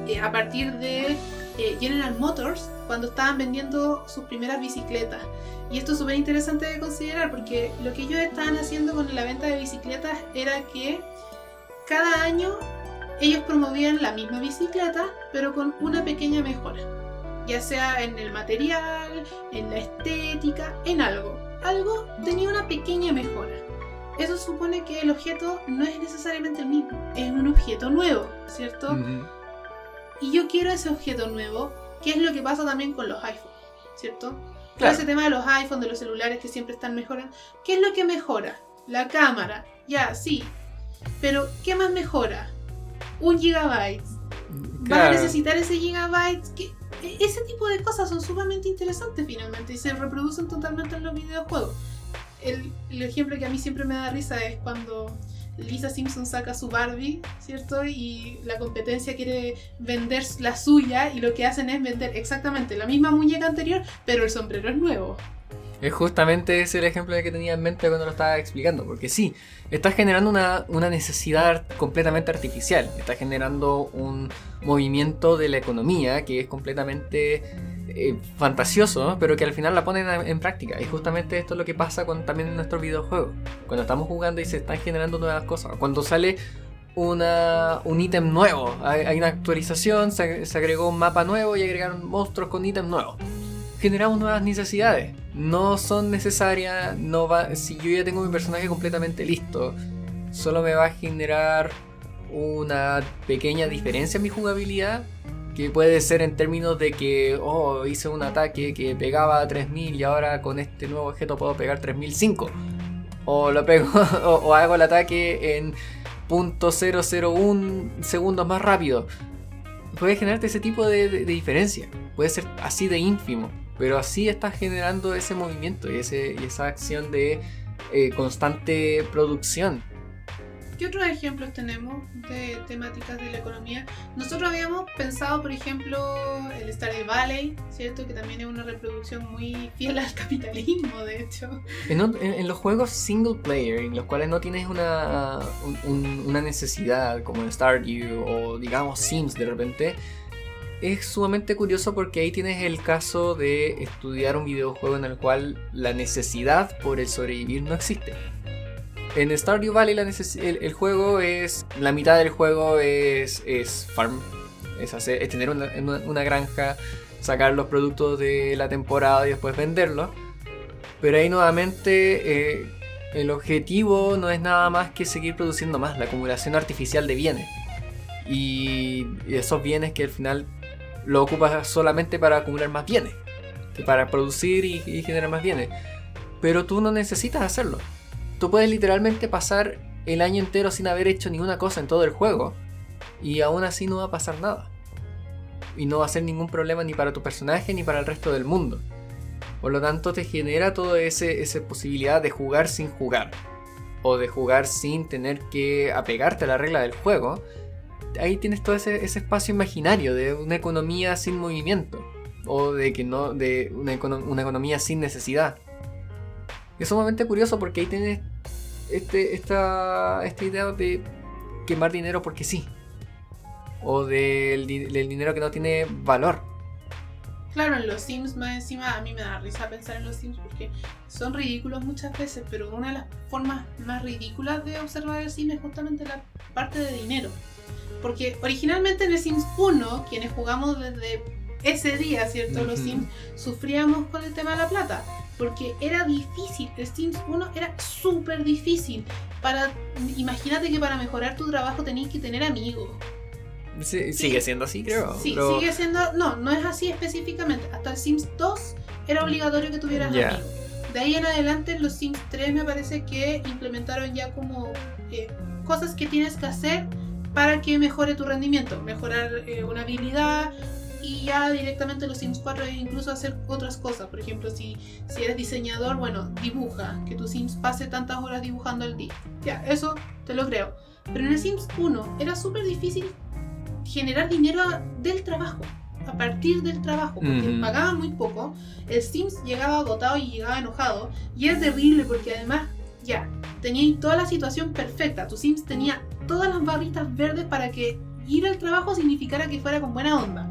eh, a partir de eh, General Motors cuando estaban vendiendo sus primeras bicicletas. Y esto es súper interesante de considerar porque lo que ellos estaban haciendo con la venta de bicicletas era que cada año ellos promovían la misma bicicleta, pero con una pequeña mejora. Ya sea en el material, en la estética, en algo. Algo tenía una pequeña mejora. Eso supone que el objeto no es necesariamente el mismo, es un objeto nuevo, ¿cierto? Y yo quiero ese objeto nuevo, que es lo que pasa también con los iPhones, ¿cierto? Claro. ese tema de los iPhones, de los celulares que siempre están mejorando. ¿Qué es lo que mejora? La cámara, ya, sí. Pero, ¿qué más mejora? Un gigabyte. ¿Vas a necesitar ese gigabyte? E, ese tipo de cosas son sumamente interesantes finalmente y se reproducen totalmente en los videojuegos. El, el ejemplo que a mí siempre me da risa es cuando Lisa Simpson saca su Barbie, ¿cierto? Y la competencia quiere vender la suya y lo que hacen es vender exactamente la misma muñeca anterior, pero el sombrero es nuevo. Es justamente ese el ejemplo que tenía en mente cuando lo estaba explicando, porque sí, estás generando una, una necesidad completamente artificial, estás generando un movimiento de la economía que es completamente eh, fantasioso, pero que al final la ponen en práctica. Y justamente esto es lo que pasa con, también en nuestros videojuegos. Cuando estamos jugando y se están generando nuevas cosas. Cuando sale una, un ítem nuevo, hay, una actualización, se, agregó un mapa nuevo y agregaron monstruos con ítems nuevos. Generamos nuevas necesidades. No son necesarias. Si yo ya tengo mi personaje completamente listo, solo me va a generar una pequeña diferencia en mi jugabilidad que puede ser en términos de que, oh, hice un ataque que pegaba 3000 y ahora con este nuevo objeto puedo pegar 3005. O lo pego, o, hago el ataque en .001 segundos más rápido. Puede generarte ese tipo de, diferencia. Puede ser así de ínfimo. Pero así estás generando ese movimiento y, ese, y esa acción de eh, constante producción. ¿Qué otros ejemplos tenemos de temáticas de la economía? Nosotros habíamos pensado, por ejemplo, el Stardew Valley, ¿cierto? Que también es una reproducción muy fiel al capitalismo, de hecho. En, los juegos single player, en los cuales no tienes una, una necesidad, como en Stardew o digamos Sims de repente, es sumamente curioso porque ahí tienes el caso de estudiar un videojuego en el cual la necesidad por el sobrevivir no existe. En Stardew Valley el, juego es. La mitad del juego es, es farm. Es, hacer, es tener una, granja, sacar los productos de la temporada y después venderlos. Pero ahí nuevamente eh, el objetivo no es nada más que seguir produciendo más, la acumulación artificial de bienes. Y, esos bienes que al final lo ocupas solamente para acumular más bienes, para producir y generar más bienes. Pero tú no necesitas hacerlo tú puedes literalmente pasar el año entero sin haber hecho ninguna cosa en todo el juego y aún así no va a pasar nada. Y no va a ser ningún problema ni para tu personaje ni para el resto del mundo. Por lo tanto te genera toda esa posibilidad de jugar sin jugar. O de jugar sin tener que apegarte a la regla del juego. Ahí tienes todo ese, espacio imaginario de una economía sin movimiento. O de que no. de una economía sin necesidad. Es sumamente curioso porque ahí tienes este, esta, esta idea de quemar dinero porque sí. O del, dinero que no tiene valor. Claro, en los Sims más encima a mí me da risa pensar en los Sims porque son ridículos muchas veces, pero una de las formas más ridículas de observar el Sims es justamente la parte de dinero. Porque originalmente en el Sims 1, quienes jugamos desde ese día, ¿cierto? Los Sims sufríamos con el tema de la plata porque era difícil. El Sims 1 era súper difícil. Para, imagínate que para mejorar tu trabajo tenías que tener amigos. sigue siendo así, creo. Sí, sigue siendo. No, no es así específicamente. Hasta el Sims 2 era obligatorio que tuvieras amigos. De ahí en adelante, en los Sims 3 me parece que implementaron ya como eh, cosas que tienes que hacer para que mejore tu rendimiento. Mejorar eh, una habilidad, y ya directamente los Sims 4 incluso hacer otras cosas. Por ejemplo, si, si eres diseñador, bueno, dibuja, que tu Sims pase tantas horas dibujando al día. Ya, eso te lo creo. Pero en el Sims 1 era súper difícil generar dinero del trabajo, a partir del trabajo, porque pagaban muy poco. El Sims llegaba agotado y llegaba enojado. Y es terrible porque además, ya, tenía toda la situación perfecta. Tu Sims tenía todas las barritas verdes para que ir al trabajo significara que fuera con buena onda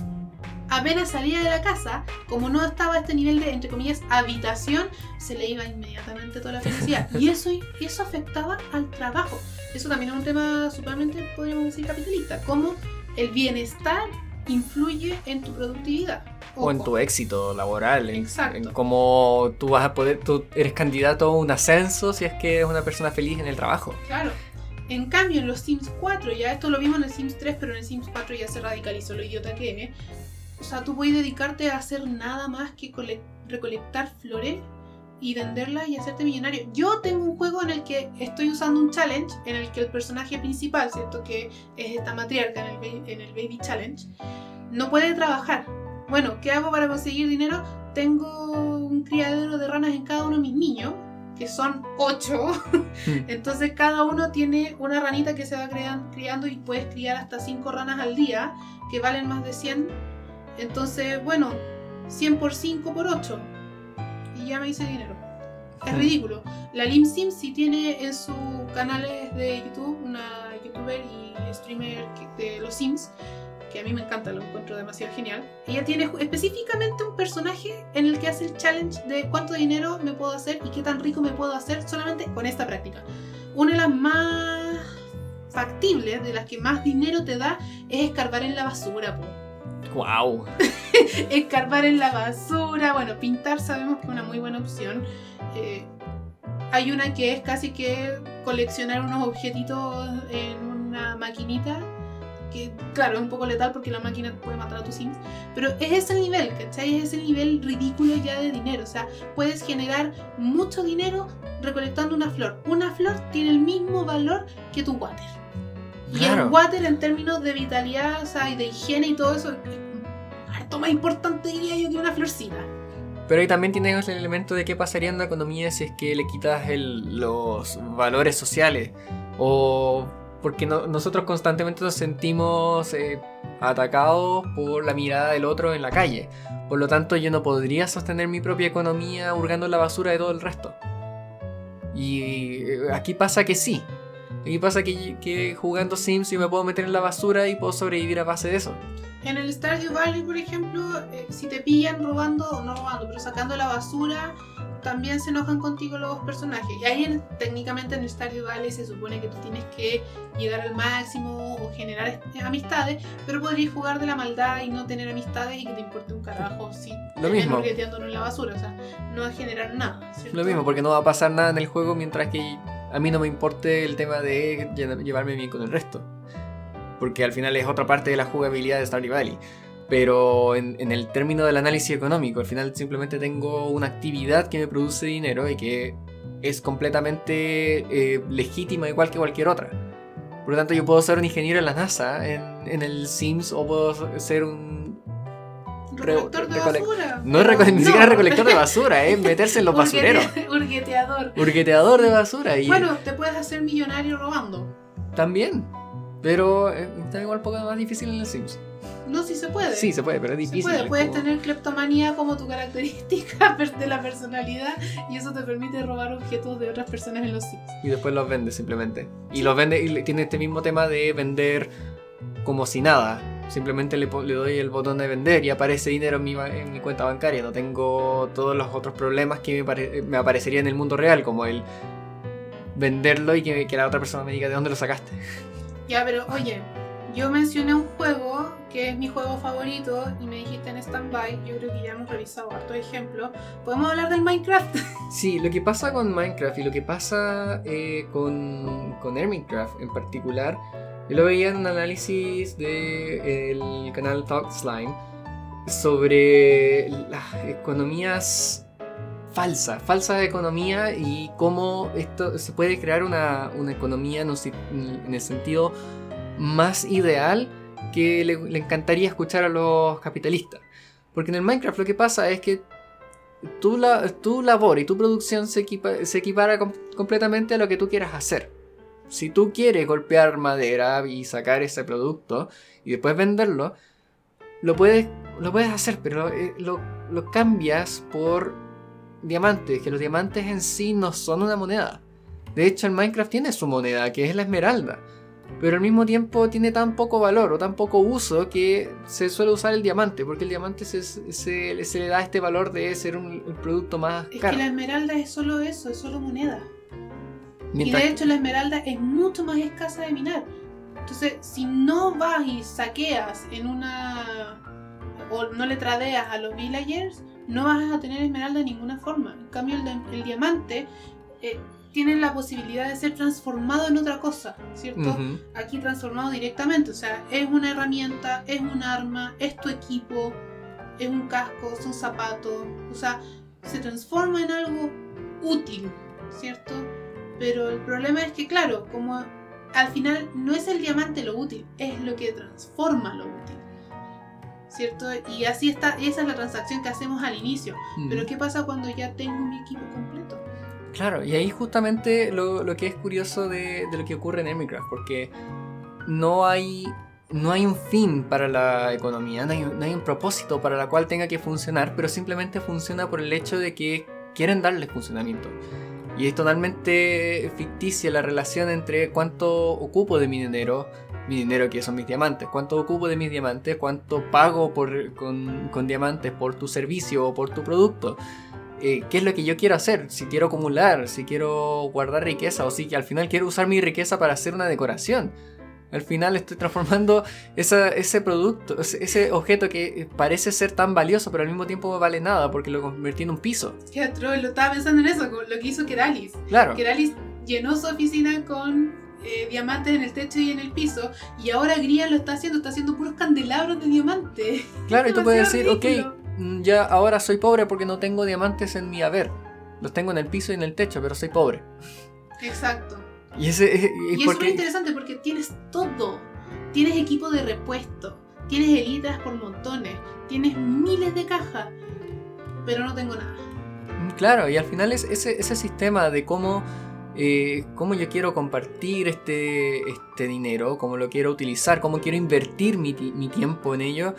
apenas salía de la casa, como no estaba a este nivel de, entre comillas, habitación, se le iba inmediatamente toda la felicidad. Y eso, eso afectaba al trabajo. Eso también es un tema supermente, podríamos decir, capitalista. Cómo el bienestar influye en tu productividad. O en tu éxito laboral, en, Exacto. en cómo tú vas a poder, tú eres candidato a un ascenso si es que eres una persona feliz en el trabajo. Claro. En cambio, en los Sims 4, ya esto lo vimos en el Sims 3, pero en el Sims 4 ya se radicalizó lo idiota que es. O sea, tú puedes dedicarte a hacer nada más que cole- recolectar flores y venderlas y hacerte millonario. Yo tengo un juego en el que estoy usando un challenge en el que el personaje principal, ¿cierto? Que es esta matriarca en el, en el Baby Challenge, no puede trabajar. Bueno, ¿qué hago para conseguir dinero? Tengo un criadero de ranas en cada uno de mis niños, que son 8. Entonces cada uno tiene una ranita que se va crean- criando y puedes criar hasta 5 ranas al día, que valen más de 100. Entonces, bueno, 100 por 5 por 8. Y ya me hice dinero. Es Hmm. ridículo. La Lim Sim sí tiene en sus canales de YouTube una youtuber y streamer de los Sims, que a mí me encanta, lo encuentro demasiado genial. Ella tiene específicamente un personaje en el que hace el challenge de cuánto dinero me puedo hacer y qué tan rico me puedo hacer solamente con esta práctica. Una de las más factibles, de las que más dinero te da, es escarbar en la basura, po. ¡Wow! escarbar en la basura, bueno, pintar sabemos que es una muy buena opción. Eh, hay una que es casi que coleccionar unos objetitos en una maquinita, que claro, es un poco letal porque la máquina puede matar a tus sims, pero es ese el nivel, ¿cachai? Es ese el nivel ridículo ya de dinero, o sea, puedes generar mucho dinero recolectando una flor. Una flor tiene el mismo valor que tu water. Y el Claro. water en términos de vitalidad, o sea, y de higiene y todo eso, es harto más importante diría yo que una florcita. Pero ahí también tienes el elemento de qué pasaría en la economía si es que le quitas el- los valores sociales. O porque no- nosotros constantemente nos sentimos eh, atacados por la mirada del otro en la calle. Por lo tanto, yo no podría sostener mi propia economía hurgando la basura de todo el resto. Y eh, aquí pasa que sí. Aquí pasa que, jugando Sims yo me puedo meter en la basura y puedo sobrevivir a base de eso. En el Stardew Valley, por ejemplo, eh, si te pillan robando, no robando, pero sacando la basura, también se enojan contigo los personajes. Y ahí en- técnicamente en el Stardew Valley se supone que tú tienes que llegar al máximo o generar est- amistades, pero podrías jugar de la maldad y no tener amistades y que te importe un carajo si Lo mismo. en la basura. O sea, no va a generar nada. ¿cierto? Lo mismo, porque no va a pasar nada en el juego mientras que a mí no me importe el tema de lle- llevarme bien con el resto. Porque al final es otra parte de la jugabilidad de Stardew Valley. Pero en, en el término del análisis económico, al final simplemente tengo una actividad que me produce dinero y que es completamente eh, legítima igual que cualquier otra. Por lo tanto, yo puedo ser un ingeniero en la NASA, en, en el Sims, o puedo ser un... Recolector de recole- basura. No es reco- ni siquiera recolector de basura, es meterse en los basureros. Urguete- Urgueteador. Urgueteador de basura. Y Bueno, te puedes hacer millonario robando. también. Pero eh, está igual un poco más difícil en el Sims. No, si se puede. Sí, se puede, pero es Se difícil. puede, es puedes como- tener cleptomanía como tu característica de la personalidad y eso te permite robar objetos de otras personas en los Sims. Y después los vende simplemente. Y Sí. los vende y tiene este mismo tema de vender como si nada. Simplemente le, le doy el botón de vender y aparece dinero en mi, en mi cuenta bancaria. No tengo todos los otros problemas que me, me aparecerían en el mundo real, como el venderlo y que, que la otra persona me diga de dónde lo sacaste. Ya, pero oye, yo mencioné un juego que es mi juego favorito y me dijiste en stand-by. Yo creo que ya hemos revisado hartos ejemplos. ¿Podemos hablar del Minecraft? Sí, lo que pasa con Minecraft y lo que pasa eh, con, con Hermitcraft en particular, yo lo veía en un análisis del canal Talk Slime sobre las economías falsas, falsa economía y cómo esto se puede crear una, una economía en el sentido más ideal que le, encantaría escuchar a los capitalistas. Porque en el Minecraft lo que pasa es que tu, la- tu labor y tu producción se, equipa- se equipara com- completamente a lo que tú quieras hacer. Si tú quieres golpear madera y sacar ese producto y después venderlo, lo puedes, lo puedes hacer, pero eh, lo, lo cambias por diamantes, que los diamantes en sí no son una moneda. De hecho, el Minecraft tiene su moneda, que es la esmeralda. Pero al mismo tiempo tiene tan poco valor o tan poco uso que se suele usar el diamante, porque el diamante se, se, le da este valor de ser un, producto más es caro. Es que la esmeralda es solo eso, es solo moneda. Y de hecho la esmeralda es mucho más escasa de minar. Entonces, si no vas y saqueas en una... o no le tradeas a los villagers, no vas a tener esmeralda de ninguna forma. En cambio, el, diamante eh, tiene la posibilidad de ser transformado en otra cosa, ¿cierto? Aquí transformado directamente. O sea, es una herramienta, es un arma, es tu equipo, es un casco, son zapatos. O sea, se transforma en algo útil, ¿cierto? Pero el problema es que, claro, como al final no es el diamante lo útil, es lo que transforma lo útil. ¿Cierto? Y así está, esa es la transacción que hacemos al inicio. Pero ¿qué pasa cuando ya tengo mi equipo completo? Claro, y ahí justamente lo, que es curioso de, lo que ocurre en Emigraph, porque no hay, no hay un fin para la economía, no hay, no hay un propósito para la cual tenga que funcionar, pero simplemente funciona por el hecho de que quieren darle funcionamiento. Y es totalmente ficticia la relación entre cuánto ocupo de mi dinero, mi dinero que son mis diamantes, cuánto ocupo de mis diamantes, cuánto pago por, con, diamantes por tu servicio o por tu producto. Eh, qué es lo que yo quiero hacer, si quiero acumular, si quiero guardar riqueza o si al final quiero usar mi riqueza para hacer una decoración. Al final estoy transformando ese producto, ese objeto que parece ser tan valioso, pero al mismo tiempo no vale nada porque lo convertí en un piso. Qué lo estaba pensando en eso, lo que hizo Keralis. Claro. Keralis llenó su oficina con eh, diamantes en el techo y en el piso, y ahora Grian lo está haciendo, está haciendo puros candelabros de diamante. Claro, y tú puedes decir, ok, mm, ya ahora soy pobre porque no tengo diamantes en mi haber. Los tengo en el piso y en el techo, pero soy pobre. Exacto. Y, ese, y, es muy interesante porque tienes todo. Tienes equipo de repuesto, tienes elitras por montones, tienes miles de cajas, pero no tengo nada. Mm, claro, y al final es ese, ese sistema de cómo, eh, cómo yo quiero compartir este, este dinero, cómo lo quiero utilizar, cómo quiero invertir mi, mi tiempo en ello,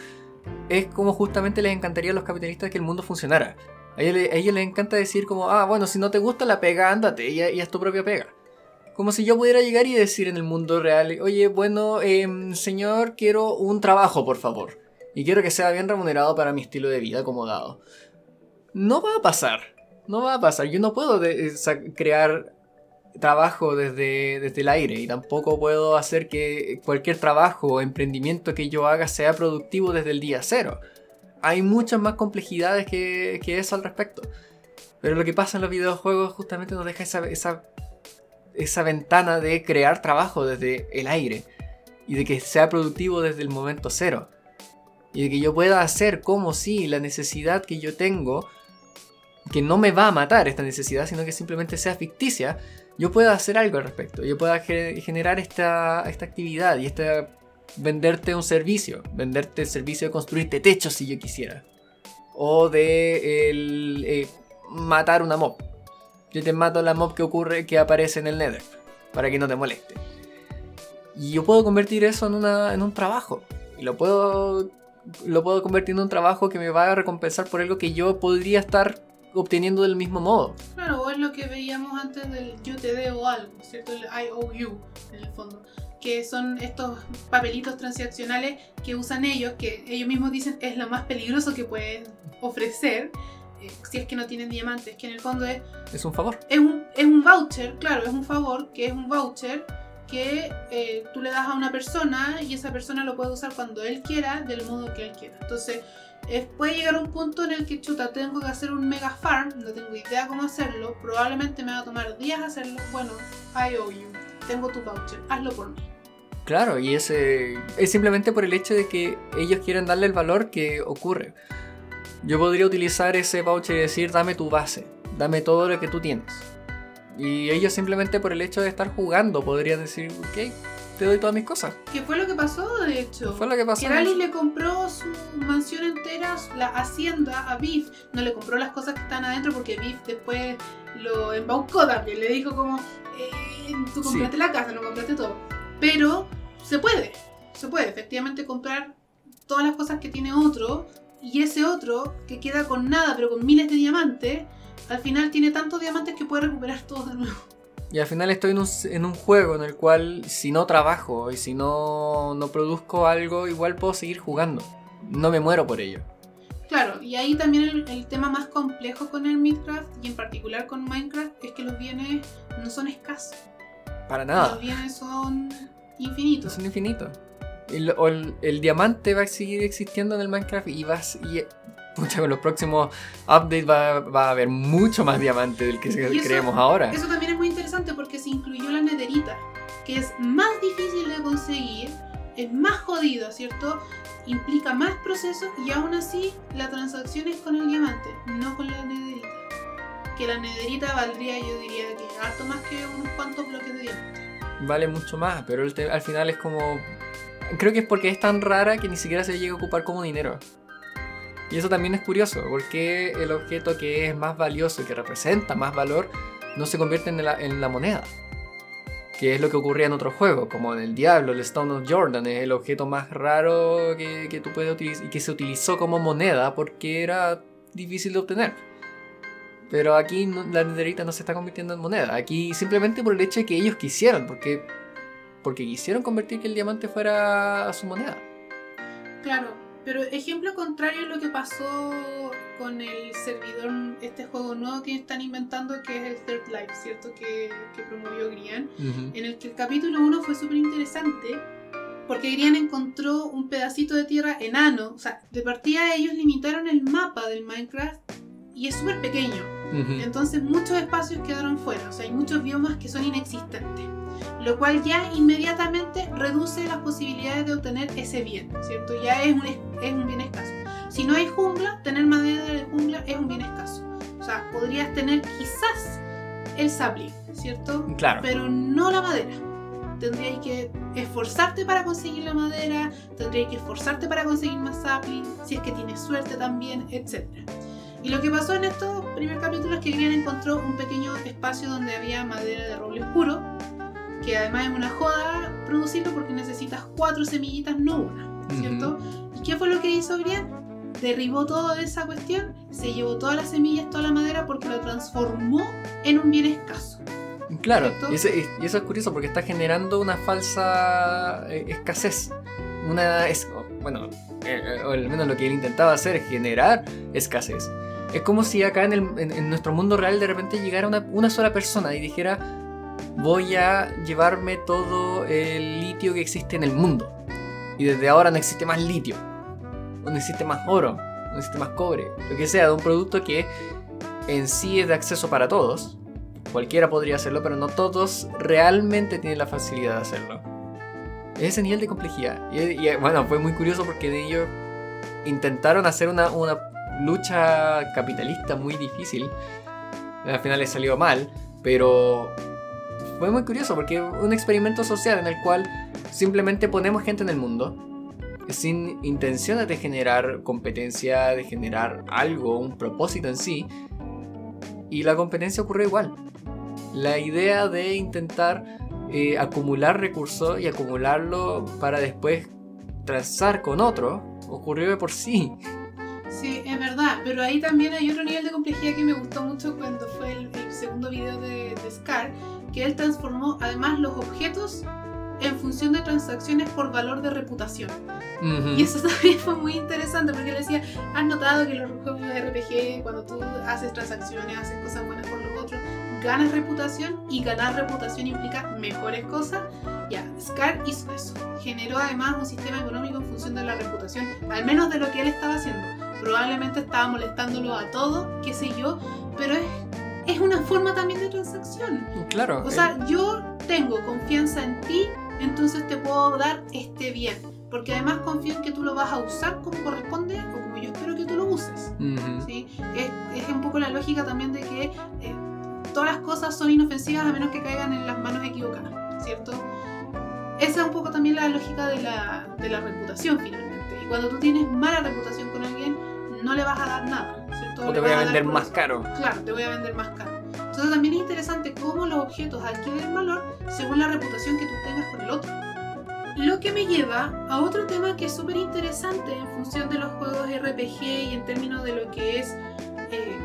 es como justamente les encantaría a los capitalistas que el mundo funcionara. A ellos, les encanta decir como, ah, bueno, si no te gusta la pega, ándate y, y es tu propia pega. Como si yo pudiera llegar y decir en el mundo real, oye, bueno, em, señor, quiero un trabajo, por favor. Y quiero que sea bien remunerado para mi estilo de vida acomodado. No va a pasar. No va a pasar. Yo no puedo crear trabajo desde, desde el aire y tampoco puedo hacer que cualquier trabajo o emprendimiento que yo haga sea productivo desde el día cero. Hay muchas más complejidades que, que eso al respecto. Pero lo que pasa en los videojuegos justamente nos deja esa, esa esa ventana de crear trabajo desde el aire y de que sea productivo desde el momento cero. Y de que yo pueda hacer como si la necesidad que yo tengo, que no me va a matar esta necesidad, sino que simplemente sea ficticia, yo pueda hacer algo al respecto. Yo pueda generar esta, esta actividad y esta, venderte un servicio. Venderte el servicio de construirte techos si yo quisiera. O de el, eh, matar una mob. Yo te mato la mob que ocurre, que aparece en el Nether, para que no te moleste. Y yo puedo convertir eso en, una, en un trabajo. Y lo puedo, lo puedo convertir en un trabajo que me va a recompensar por algo que yo podría estar obteniendo del mismo modo. Claro, o es lo que veíamos antes del yo te debo algo, ¿cierto? El IOU, en el fondo. Que son estos papelitos transaccionales que usan ellos, que ellos mismos dicen es lo más peligroso que pueden ofrecer eh, si es que no tienen diamantes, que en el fondo es... Es un favor. Es un, es un voucher, claro, es un favor, que es un voucher que eh, tú le das a una persona y esa persona lo puede usar cuando él quiera, del modo que él quiera. Entonces, puede llegar un punto en el que, chuta, tengo que hacer un mega farm, no tengo idea cómo hacerlo, probablemente me va a tomar días hacerlo. Bueno, I owe you, tengo tu voucher, hazlo por mí. Claro, y ese es simplemente por el hecho de que ellos quieren darle el valor que ocurre. Yo podría utilizar ese voucher y decir, dame tu base, dame todo lo que tú tienes. Y ellos simplemente por el hecho de estar jugando podrían decir, ok, te doy todas mis cosas. ¿Qué fue lo que pasó, de hecho? Fue lo que pasó. Keralis le compró su mansión entera, la hacienda, a Biff. No le compró las cosas que están adentro porque Biff después lo embaucó también. Le dijo como, eh, tú compraste la casa, no compraste todo. Pero se puede, se puede efectivamente comprar todas las cosas que tiene otro y ese otro, que queda con nada, pero con miles de diamantes, al final tiene tantos diamantes que puede recuperar todos de nuevo. Y al final estoy en un, en un, juego en el cual si no trabajo y si no, no produzco algo, igual puedo seguir jugando. No me muero por ello. Claro, y ahí también el, el, tema más complejo con el Minecraft y en particular con Minecraft es que los bienes no son escasos. Para nada. Los bienes son infinitos. Son infinitos. El, el, el, diamante va a seguir existiendo en el Minecraft y vas y pucha, con los próximos updates va, va, a haber mucho más diamante del que creemos ahora. Eso también es muy porque se incluyó la nederita, que es más difícil de conseguir, es más jodido, ¿cierto? Implica más procesos y aún así la transacción es con el diamante, no con la nederita. Que la nederita valdría, yo diría que harto más que unos cuantos bloques de diamante. Vale mucho más, pero el al final es como Creo que es porque es tan rara que ni siquiera se llega a ocupar como dinero. Y eso también es curioso, porque el objeto que es más valioso que representa más valor no se convierte en la, en la moneda. Que es lo que ocurría en otros juegos, como en el Diablo, el Stone of Jordan, es el objeto más raro que, que tú puedes utilizar y que se utilizó como moneda porque era difícil de obtener. Pero aquí no, la nederita no se está convirtiendo en moneda, aquí simplemente por el hecho de que ellos quisieron, porque porque quisieron convertir que el diamante fuera su moneda. Claro, pero ejemplo contrario es lo que pasó con el servidor, este juego nuevo que están inventando, que es el Third Life, ¿cierto? Que, que promovió Grian, uh -huh. en el que el capítulo 1 fue súper interesante. Porque Grian encontró un pedacito de tierra enano. O sea, de partida ellos limitaron el mapa del Minecraft y es súper pequeño. Uh -huh. Entonces muchos espacios quedaron fuera. O sea, hay muchos biomas que son inexistentes lo cual ya inmediatamente reduce las posibilidades de obtener ese bien, ¿cierto? Ya es un, es un bien escaso. Si no hay jungla, tener madera de jungla es un bien escaso. O sea, podrías tener quizás el sapling, ¿cierto? Claro. Pero no la madera. Tendrías que esforzarte para conseguir la madera, tendrías que esforzarte para conseguir más sapling, si es que tienes suerte también, etc. Y lo que pasó en estos primer capítulos es que Grian encontró un pequeño espacio donde había madera de roble oscuro, que además es una joda producirlo porque necesitas cuatro semillitas, no una, ¿cierto? Uh -huh. ¿Y qué fue lo que hizo Brian? Derribó toda esa cuestión, se llevó todas las semillas, toda la madera porque lo transformó en un bien escaso. Claro, y eso, y eso, es curioso porque está generando una falsa eh, escasez. Una es, bueno, eh, o al menos lo que él intentaba hacer es generar escasez. Es como si acá en, el, en, en nuestro mundo real de repente llegara una, una sola persona y dijera, voy a llevarme todo el litio que existe en el mundo. Y desde ahora no existe más litio. No existe más oro. No existe más cobre. Lo que sea, de un producto que en sí es de acceso para todos. Cualquiera podría hacerlo, pero no todos realmente tienen la facilidad de hacerlo. Es ese nivel de complejidad. Y, bueno, fue muy curioso porque ellos intentaron hacer una, una lucha capitalista muy difícil. Al final les salió mal, pero fue muy curioso porque un experimento social en el cual simplemente ponemos gente en el mundo sin intenciones de generar competencia, de generar algo, un propósito en sí, y la competencia ocurrió igual. La idea de intentar eh, acumular recursos y acumularlo para después transar con otro ocurrió de por sí. Sí, es verdad, pero ahí también hay otro nivel de complejidad que me gustó mucho cuando fue el, el segundo video de, de Scar, que él transformó además los objetos en función de transacciones por valor de reputación. Uh -huh. Y eso también fue muy interesante porque él decía, has notado que los juegos de RPG, cuando tú haces transacciones, haces cosas buenas por los otros, ganas reputación y ganar reputación implica mejores cosas. Ya, Scar hizo eso. Generó además un sistema económico en función de la reputación, al menos de lo que él estaba haciendo. Probablemente estaba molestándolo a todos, qué sé yo, pero es es una forma también de transacción. Claro. O sea, eh. yo tengo confianza en ti, entonces te puedo dar este bien. Porque además confío en que tú lo vas a usar como corresponde o como yo espero que tú lo uses. Uh -huh. ¿sí? es, es, un poco la lógica también de que eh, todas las cosas son inofensivas a menos que caigan en las manos equivocadas, ¿cierto? Esa es un poco también la lógica de la, de la reputación finalmente. Y cuando tú tienes mala reputación con alguien, no le vas a dar nada, ¿cierto? O te voy a, a vender más caro. Claro, te voy a vender más caro. Entonces también es interesante cómo los objetos adquieren valor según la reputación que tú tengas con el otro. Lo que me lleva a otro tema que es súper interesante en función de los juegos RPG y en términos de lo que es eh,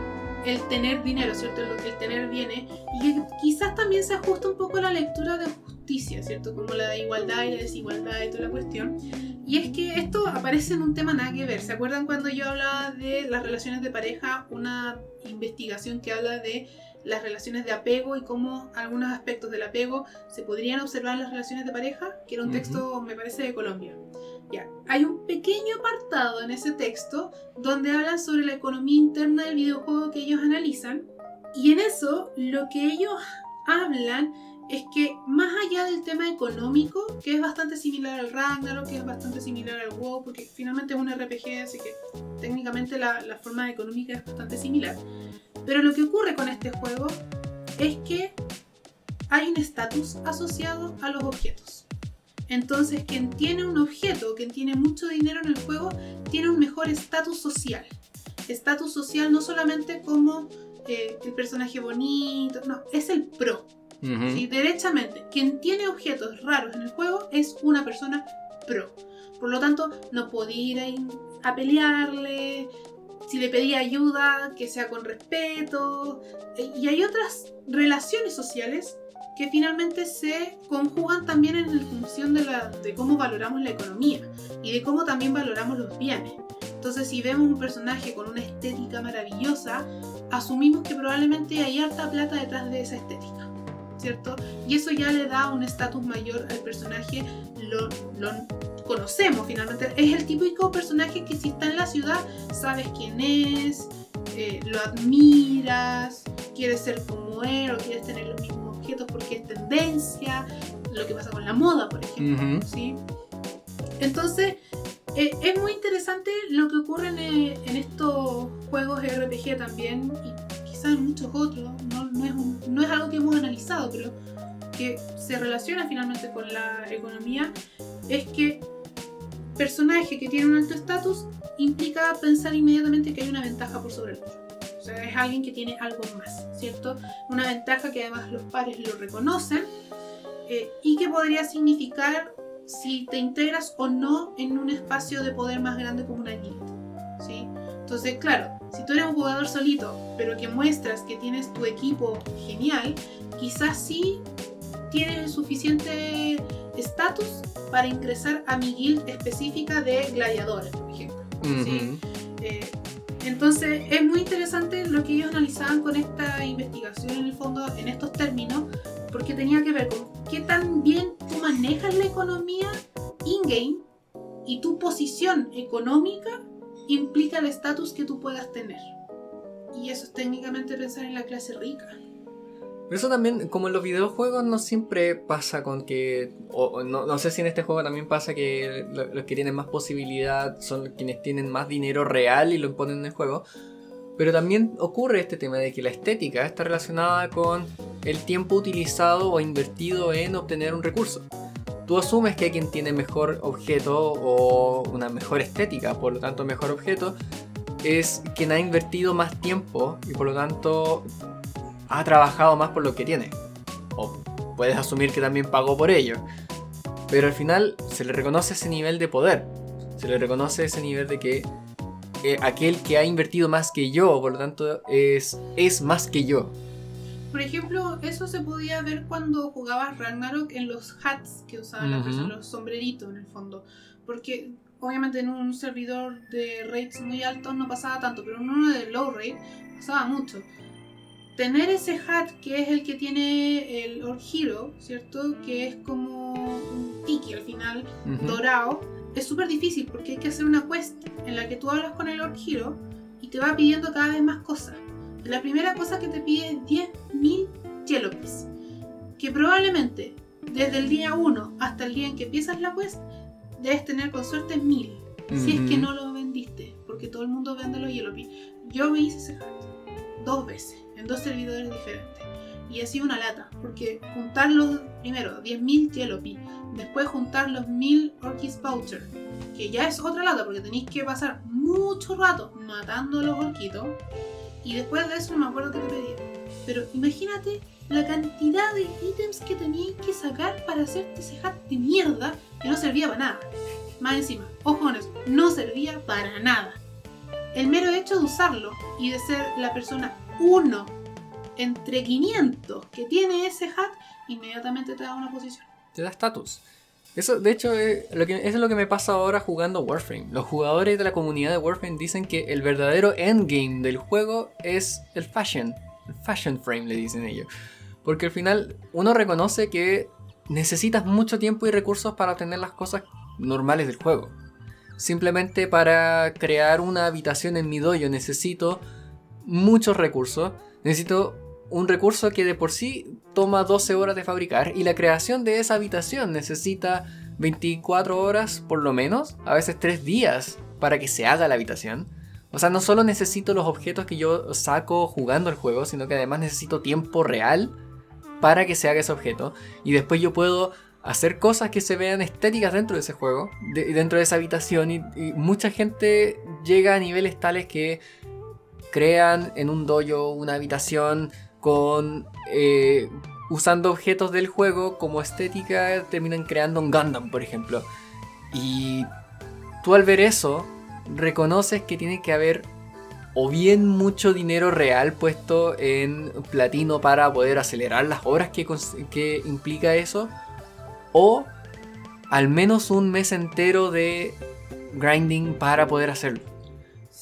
el tener dinero, ¿cierto? El, tener bienes, y que quizás también se ajusta un poco a la lectura de justicia, ¿cierto? Como la igualdad y la desigualdad y toda la cuestión. Y es que esto aparece en un tema nada que ver. ¿Se acuerdan cuando yo hablaba de las relaciones de pareja? Una investigación que habla de las relaciones de apego y cómo algunos aspectos del apego se podrían observar en las relaciones de pareja, que era un texto, me parece, de Colombia. Ya, hay un pequeño apartado en ese texto donde hablan sobre la economía interna del videojuego que ellos analizan y en eso lo que ellos hablan es que más allá del tema económico, que es bastante similar al Ragnarok, que es bastante similar al WoW, porque finalmente es un RPG, así que técnicamente la, la forma económica es bastante similar. Pero lo que ocurre con este juego es que hay un estatus asociado a los objetos. Entonces, quien tiene un objeto, quien tiene mucho dinero en el juego, tiene un mejor estatus social. Estatus social no solamente como eh, el personaje bonito, no, es el pro. Derechamente, quien tiene objetos raros en el juego es una persona pro. Por lo tanto, no podía ir a pelearle, si le pedía ayuda, que sea con respeto. Y hay otras relaciones sociales que finalmente se conjugan también en función de, la, de cómo valoramos la economía y de cómo también valoramos los bienes. Entonces, si vemos un personaje con una estética maravillosa, asumimos que probablemente hay harta plata detrás de esa estética, ¿cierto? Y eso ya le da un estatus mayor al personaje, lo, lo conocemos finalmente. Es el típico personaje que si está en la ciudad, sabes quién es, eh, lo admiras, quieres ser como él o quieres tener los mismos objetos porque es tendencia, lo que pasa con la moda, por ejemplo. ¿sí? Entonces, eh, es muy interesante lo que ocurre en, eh, en, estos juegos RPG también, y quizás en muchos otros, no, no, es no es algo que hemos analizado, pero que se relaciona finalmente con la economía, es que personaje que tiene un alto estatus implica pensar inmediatamente que hay una ventaja por sobre el otro. O sea, es alguien que tiene algo más, ¿cierto? Una ventaja que además los pares lo reconocen eh, y que podría significar si te integras o no en un espacio de poder más grande como una guild, ¿sí? Entonces, claro, si tú eres un jugador solito, pero que muestras que tienes tu equipo genial, quizás sí tienes el suficiente estatus para ingresar a mi guild específica de gladiadores, por ejemplo. Eh, entonces es muy interesante lo que ellos analizaban con esta investigación en el fondo en estos términos, porque tenía que ver con qué tan bien tú manejas la economía in-game y tu posición económica implica el estatus que tú puedas tener. Y eso es técnicamente pensar en la clase rica. Eso también, como en los videojuegos, no siempre pasa con que. O, no, sé si en este juego también pasa que los que tienen más posibilidad son quienes tienen más dinero real y lo ponen en el juego. Pero también ocurre este tema de que la estética está relacionada con el tiempo utilizado o invertido en obtener un recurso. Tú asumes que quien tiene mejor objeto o una mejor estética, por lo tanto mejor objeto, es quien ha invertido más tiempo y por lo tanto ha trabajado más por lo que tiene. O puedes asumir que también pagó por ello. Pero al final se le reconoce ese nivel de poder. Se le reconoce ese nivel de que eh, aquel que ha invertido más que yo, por lo tanto, es, es más que yo. Por ejemplo, eso se podía ver cuando jugabas Ragnarok en los hats que usaban las personas, los sombreritos en el fondo. Porque obviamente en un servidor de rates muy altos no pasaba tanto, pero en uno de low rate pasaba mucho tener ese hat que es el que tiene el Orc Hero, ¿cierto? Que es como un tiki al final, dorado, es súper difícil porque hay que hacer una quest en la que tú hablas con el Orc Hero y te va pidiendo cada vez más cosas. La primera cosa que te pide es 10.000 Yellowpies, que probablemente desde el día 1 hasta el día en que empiezas la quest debes tener con suerte 1000, si es que no lo vendiste, porque todo el mundo vende los Yellowpies. Yo me hice ese hat dos veces en dos servidores diferentes. Y ha sido una lata, porque juntar los, primero, 10.000 Yellowpie, después juntar los 1.000 Orkis Voucher, que ya es otra lata, porque tenéis que pasar mucho rato matando a los orquitos, y después de eso no me acuerdo qué te pedí. Pero imagínate la cantidad de ítems que tenías que sacar para hacerte ese hat de mierda que no servía para nada. Más encima, ojones, no servía para nada. El mero hecho de usarlo y de ser la persona uno entre 500 que tiene ese hat, inmediatamente te da una posición. Te da estatus. Eso, de hecho, eh, lo que, es lo que me pasa ahora jugando Warframe. Los jugadores de la comunidad de Warframe dicen que el verdadero endgame del juego es el fashion. El fashion frame, le dicen ellos. Porque al final uno reconoce que necesitas mucho tiempo y recursos para obtener las cosas normales del juego. Simplemente para crear una habitación en mi dojo necesito muchos recursos. Necesito un recurso que de por sí toma 12 horas de fabricar y la creación de esa habitación necesita 24 horas por lo menos, a veces 3 días para que se haga la habitación. O sea, no solo necesito los objetos que yo saco jugando el juego, sino que además necesito tiempo real para que se haga ese objeto. Y después yo puedo hacer cosas que se vean estéticas dentro de ese juego, dentro de esa habitación. Y, y, mucha gente llega a niveles tales que crean en un dojo una habitación con eh, usando objetos del juego como estética terminan creando un Gundam, por ejemplo. Y tú al ver eso reconoces que tiene que haber o bien mucho dinero real puesto en platino para poder acelerar las horas que, que implica eso, o al menos un mes entero de grinding para poder hacerlo.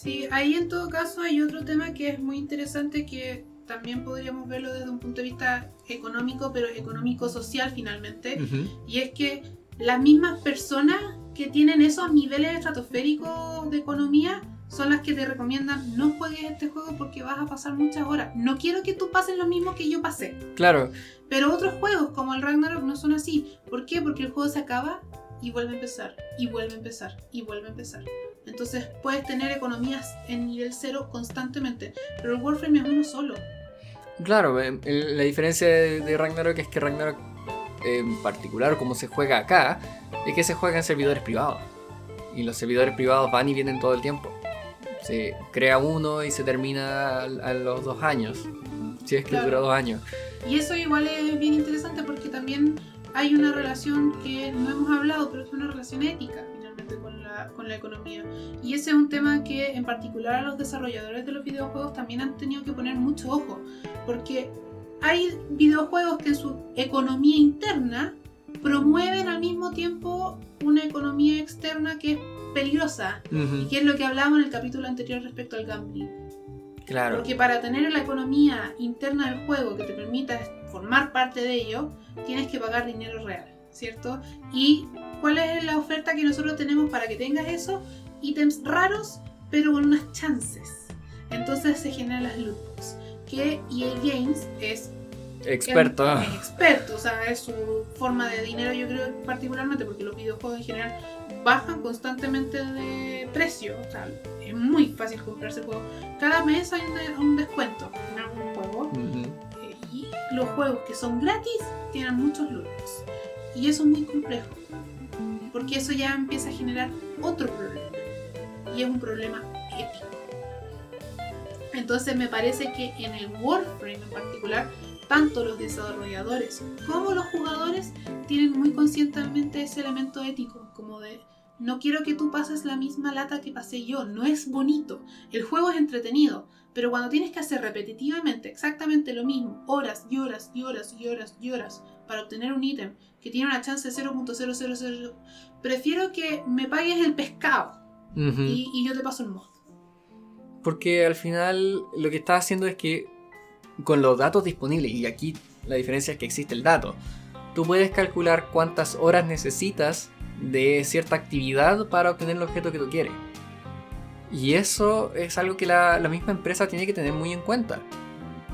Sí, ahí en todo caso hay otro tema que es muy interesante que también podríamos verlo desde un punto de vista económico, pero económico-social finalmente. Y es que las mismas personas que tienen esos niveles estratosféricos de economía son las que te recomiendan no juegues este juego porque vas a pasar muchas horas. No quiero que tú pases lo mismo que yo pasé. Claro. Pero otros juegos como el Ragnarok no son así. ¿Por qué? Porque el juego se acaba y vuelve a empezar, y vuelve a empezar, y vuelve a empezar. Entonces puedes tener economías en nivel cero constantemente, pero el Warframe es uno solo. Claro, eh, la diferencia de Ragnarok es que Ragnarok en particular, como se juega acá, es que se juega en servidores privados. Y los servidores privados van y vienen todo el tiempo. Se crea uno y se termina a, los dos años. Si es que dura dos años. Y eso igual es bien interesante porque también hay una relación que no hemos hablado, pero es una relación ética con la, con la economía. Y ese es un tema que en particular a los desarrolladores de los videojuegos también han tenido que poner mucho ojo, porque hay videojuegos que en su economía interna promueven al mismo tiempo una economía externa que es peligrosa y que es lo que hablábamos en el capítulo anterior respecto al gambling. Claro. Porque para tener la economía interna del juego que te permita formar parte de ello, tienes que pagar dinero real, ¿cierto? Y ¿Cuál es la oferta que nosotros tenemos para que tengas eso? Ítems raros, pero con unas chances. Entonces se generan las loot Que EA Games es experto. Es, experto, o sea, es su forma de dinero, yo creo, particularmente porque los videojuegos en general bajan constantemente de precio. O sea, es muy fácil comprarse juego. Cada mes hay un, descuento en algún juego. Eh, y los juegos que son gratis tienen muchos loots. Y eso es muy complejo porque eso ya empieza a generar otro problema y es un problema ético. Entonces me parece que en el Warframe en particular, tanto los desarrolladores como los jugadores tienen muy conscientemente ese elemento ético, como de no quiero que tú pases la misma lata que pasé yo, no es bonito. El juego es entretenido, pero cuando tienes que hacer repetitivamente exactamente lo mismo, horas y horas y horas y horas y horas, para obtener un ítem que tiene una chance de 0.000, prefiero que me pagues el pescado y, yo te paso el mod. Porque al final lo que estás haciendo es que con los datos disponibles, y aquí la diferencia es que existe el dato, tú puedes calcular cuántas horas necesitas de cierta actividad para obtener el objeto que tú quieres. Y eso es algo que la, la misma empresa tiene que tener muy en cuenta.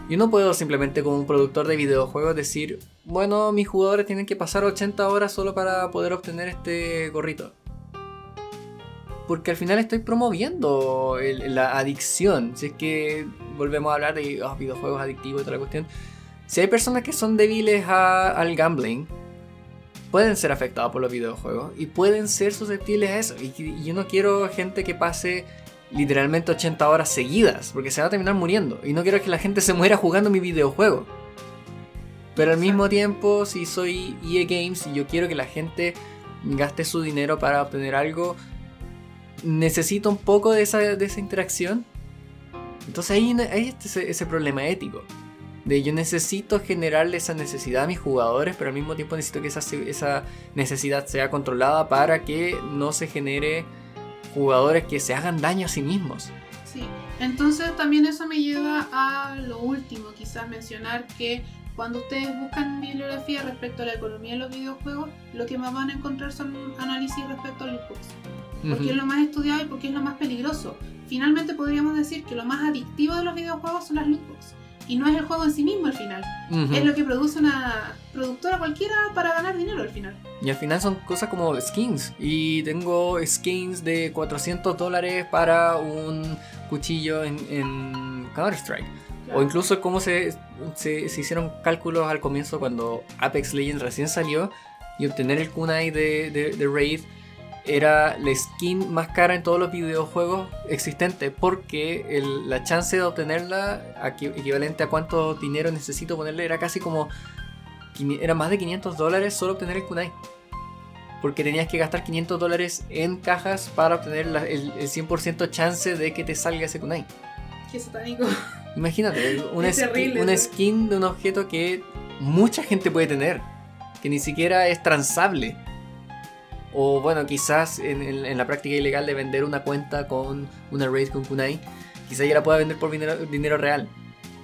Yo no puedo simplemente como un productor de videojuegos decir, bueno, mis jugadores tienen que pasar 80 horas solo para poder obtener este gorrito. Porque al final estoy promoviendo la adicción. Si es que volvemos a hablar de oh, videojuegos adictivos y toda cuestión. Si hay personas que son débiles al gambling, pueden ser afectados por los videojuegos y pueden ser susceptibles a eso. Y yo no quiero gente que pase literalmente 80 horas seguidas, porque se va a terminar muriendo. Y no quiero que la gente se muera jugando mi videojuego. Pero al mismo tiempo, si soy EA Games y yo quiero que la gente gaste su dinero para obtener algo, necesito un poco de esa, de esa interacción. Entonces ahí hay este, ese problema ético. De yo necesito generarle esa necesidad a mis jugadores, pero al mismo tiempo necesito que esa, esa necesidad sea controlada para que no se genere jugadores que se hagan daño a sí mismos. Sí, entonces también eso me lleva a lo último, quizás mencionar que cuando ustedes buscan bibliografía respecto a la economía de los videojuegos, lo que más van a encontrar son análisis respecto a los books. Porque es lo más estudiado y porque es lo más peligroso. Finalmente podríamos decir que lo más adictivo de los videojuegos son las lootbox. Y no es el juego en sí mismo al final. Es lo que produce una productora cualquiera para ganar dinero al final. Y al final son cosas como skins. Y tengo skins de 400 dólares para un cuchillo en, Counter-Strike. O incluso como se, se, hicieron cálculos al comienzo cuando Apex Legends recién salió. Y obtener el kunai de, de Raid era la skin más cara en todos los videojuegos existentes porque la chance de obtenerla equivalente a cuánto dinero necesito ponerle era casi como era más de 500 dólares solo obtener el kunai. Porque tenías que gastar 500 dólares en cajas para obtener el, 100% chance de que te salga ese kunai. Qué satánico. Imagínate una, una skin de un objeto que mucha gente puede tener que ni siquiera es transable o bueno, quizás en, la práctica ilegal de vender una cuenta con una raid con Kunai, quizás ya la pueda vender por dinero, real.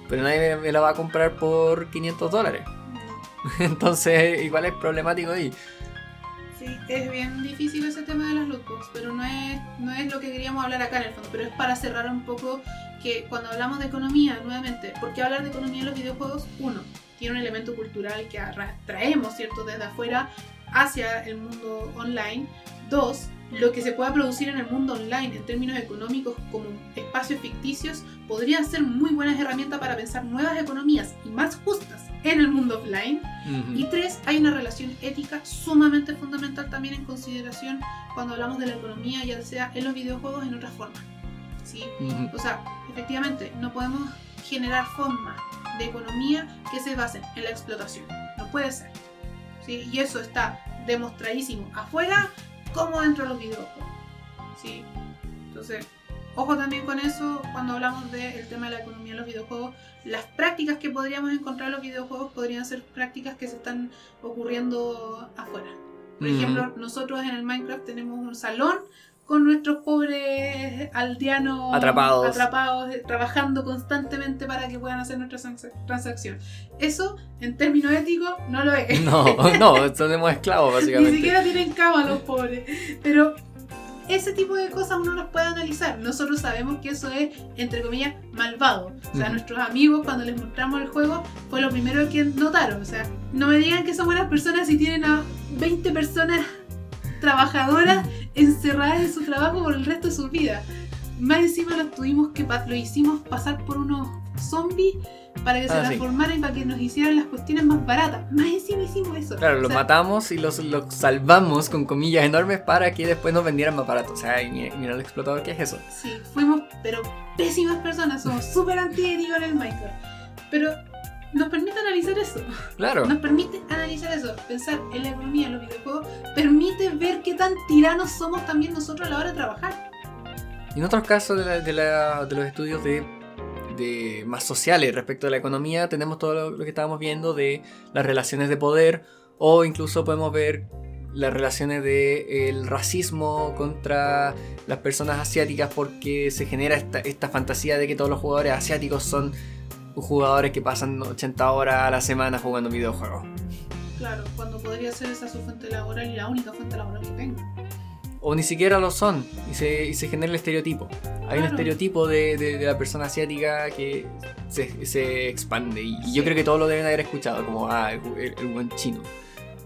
Pero nadie me la va a comprar por 500 dólares. Entonces, igual es problemático ahí. Sí, es bien difícil ese tema de las lootbox, pero no es, no es lo que queríamos hablar acá en el fondo, pero es para cerrar un poco que cuando hablamos de economía, nuevamente, ¿por qué hablar de economía en los videojuegos? Uno, tiene un elemento cultural que traemos, ¿cierto?, desde afuera hacia el mundo online. Dos, lo que se pueda producir en el mundo online en términos económicos como espacios ficticios podrían ser muy buenas herramientas para pensar nuevas economías y más justas en el mundo offline. Y tres, hay una relación ética sumamente fundamental también en consideración cuando hablamos de la economía, ya sea en los videojuegos en otra forma. ¿sí? O sea, efectivamente, no podemos generar formas de economía que se basen en la explotación. No puede ser. Y eso está demostradísimo afuera como dentro de los videojuegos. ¿sí? Entonces, ojo también con eso cuando hablamos del tema de la economía de los videojuegos. Las prácticas que podríamos encontrar en los videojuegos podrían ser prácticas que se están ocurriendo afuera. Por ejemplo, nosotros en el Minecraft tenemos un salón con nuestros pobres aldeanos atrapados. atrapados, eh, trabajando constantemente para que puedan hacer nuestra transacción. Eso, en términos éticos, no lo es. No, no, tenemos esclavos básicamente. Ni siquiera tienen cama los pobres. Pero ese tipo de cosas uno los puede analizar. Nosotros sabemos que eso es, entre comillas, malvado. O sea, nuestros amigos cuando les mostramos el juego fue lo primero que notaron. O sea, no me digan que son buenas personas si tienen a 20 personas trabajadoras encerradas en su trabajo por el resto de su vida. Más encima lo tuvimos que lo hicimos pasar por unos zombies para que se ah, transformaran y para que nos hicieran las cuestiones más baratas. Más encima hicimos eso. Claro, los matamos y los, los, salvamos con comillas enormes para que después nos vendieran más barato. O sea, mira el explotador que es eso. Sí, fuimos, pero pésimas personas, somos súper antiéticos en el Minecraft. Pero nos permite analizar eso. Claro. Nos permite analizar eso, pensar en la economía, en los videojuegos, permite ver qué tan tiranos somos también nosotros a la hora de trabajar. Y en otros casos de, los estudios de, más sociales respecto a la economía, tenemos todo lo, que estábamos viendo de las relaciones de poder, o incluso podemos ver las relaciones del racismo contra las personas asiáticas porque se genera esta, esta fantasía de que todos los jugadores asiáticos son jugadores que pasan 80 horas a la semana jugando videojuegos. Claro, cuando podría ser esa su fuente laboral y la única fuente laboral que tenga. O ni siquiera lo son, y se, y se genera el estereotipo. Hay un estereotipo de, de, la persona asiática que se, se expande, y, yo creo que todos lo deben haber escuchado, como, ah, el, buen chino.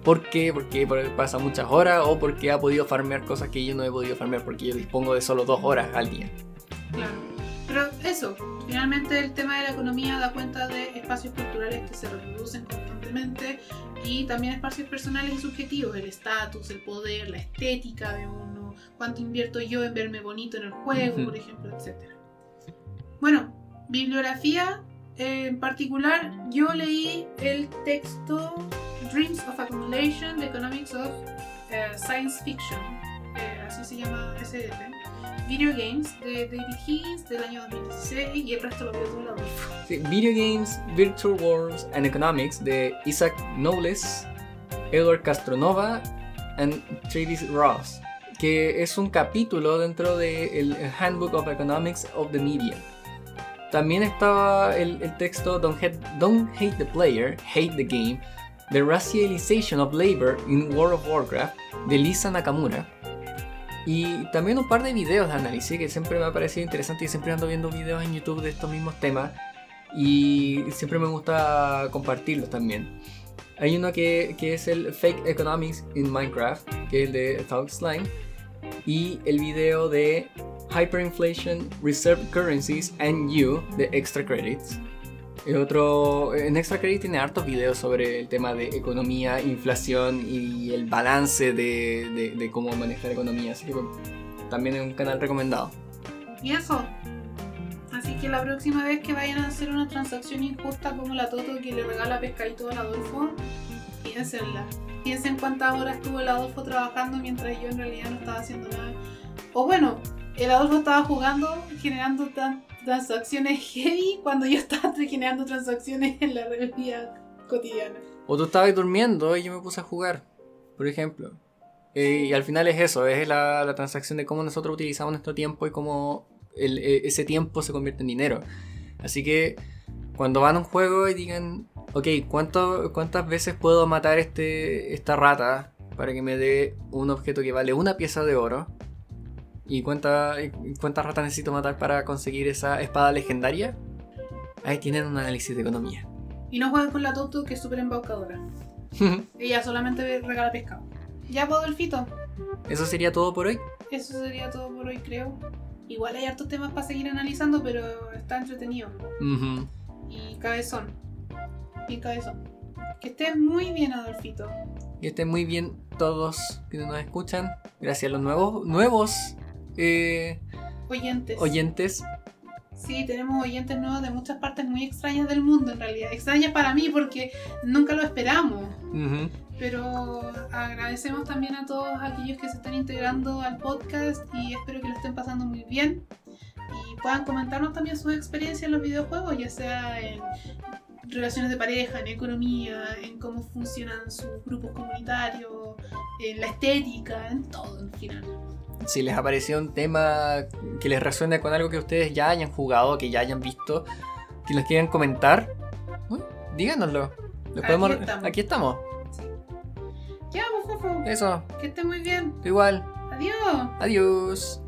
¿Por qué? Porque pasa muchas horas o porque ha podido farmear cosas que yo no he podido farmear porque yo dispongo de solo dos horas al día. Claro. Eso, finalmente el tema de la economía da cuenta de espacios culturales que se reproducen constantemente y también espacios personales y subjetivos, el estatus, el poder, la estética de uno, cuánto invierto yo en verme bonito en el juego, por ejemplo, etc. Bueno, bibliografía en particular, yo leí el texto Dreams of Accumulation, The Economics of eh, Science Fiction, eh, así se llama ese Video Games de David Higgins del año 2016 y el resto lo vio todo la sí, Video Games, Virtual Worlds and Economics de Isaac Knowles, Edward Castronova y Travis Ross, que es un capítulo dentro del de Handbook of Economics of the Media. También estaba el, el texto Don't hate, Don't hate the Player, Hate the Game, The Racialization of Labor in World of Warcraft de Lisa Nakamura y también un par de videos de análisis que siempre me ha parecido interesante y siempre ando viendo videos en YouTube de estos mismos temas y siempre me gusta compartirlos también. Hay uno que, que es el Fake Economics in Minecraft, que es el de Thug Slime, y el video de Hyperinflation, Reserve Currencies and You de Extra Credits, otro, en Extra Credit tiene hartos videos sobre el tema de economía, inflación y el balance de, cómo manejar economía. Así que también es un canal recomendado. Y eso. Así que la próxima vez que vayan a hacer una transacción injusta como la Toto que le regala pescadito al Adolfo, piénsenla. Piensen cuántas horas estuvo el Adolfo trabajando mientras yo en realidad no estaba haciendo nada. O bueno, el Adolfo estaba jugando, generando tan, transacciones heavy cuando yo estaba generando transacciones en la realidad cotidiana. O tú estabas durmiendo y yo me puse a jugar, por ejemplo. Eh, y al final es eso, es la, transacción de cómo nosotros utilizamos nuestro tiempo y cómo e, ese tiempo se convierte en dinero. Así que cuando van a un juego y digan, ok, ¿cuánto, ¿cuántas veces puedo matar este, esta rata para que me dé un objeto que vale una pieza de oro? ¿Y cuántas ratas necesito matar para conseguir esa espada legendaria? Ahí tienen un análisis de economía. Y no jueguen con la Toto que es súper embaucadora. Ella solamente regala pescado. Ya puedo el fito. ¿Eso sería todo por hoy? Eso sería todo por hoy, creo. Igual hay hartos temas para seguir analizando, pero está entretenido. Y cabezón. Y cabezón. Que estén muy bien, Adolfito. Que estén muy bien todos que nos escuchan. Gracias a los nuevos, nuevos eh, oyentes. oyentes. Sí, tenemos oyentes nuevos de muchas partes muy extrañas del mundo en realidad. Extrañas para mí porque nunca lo esperamos. Pero agradecemos también a todos aquellos que se están integrando al podcast y espero que lo estén pasando muy bien. Y puedan comentarnos también sus experiencias en los videojuegos, ya sea en relaciones de pareja, en economía, en cómo funcionan sus grupos comunitarios, en la estética, en todo en final si les apareció un tema que les resuena con algo que ustedes ya hayan jugado, que ya hayan visto, que nos quieran comentar, ¿Mm? díganoslo. Aquí, estamos. aquí estamos. Eso. Que esté muy bien. Igual. Adiós. Adiós.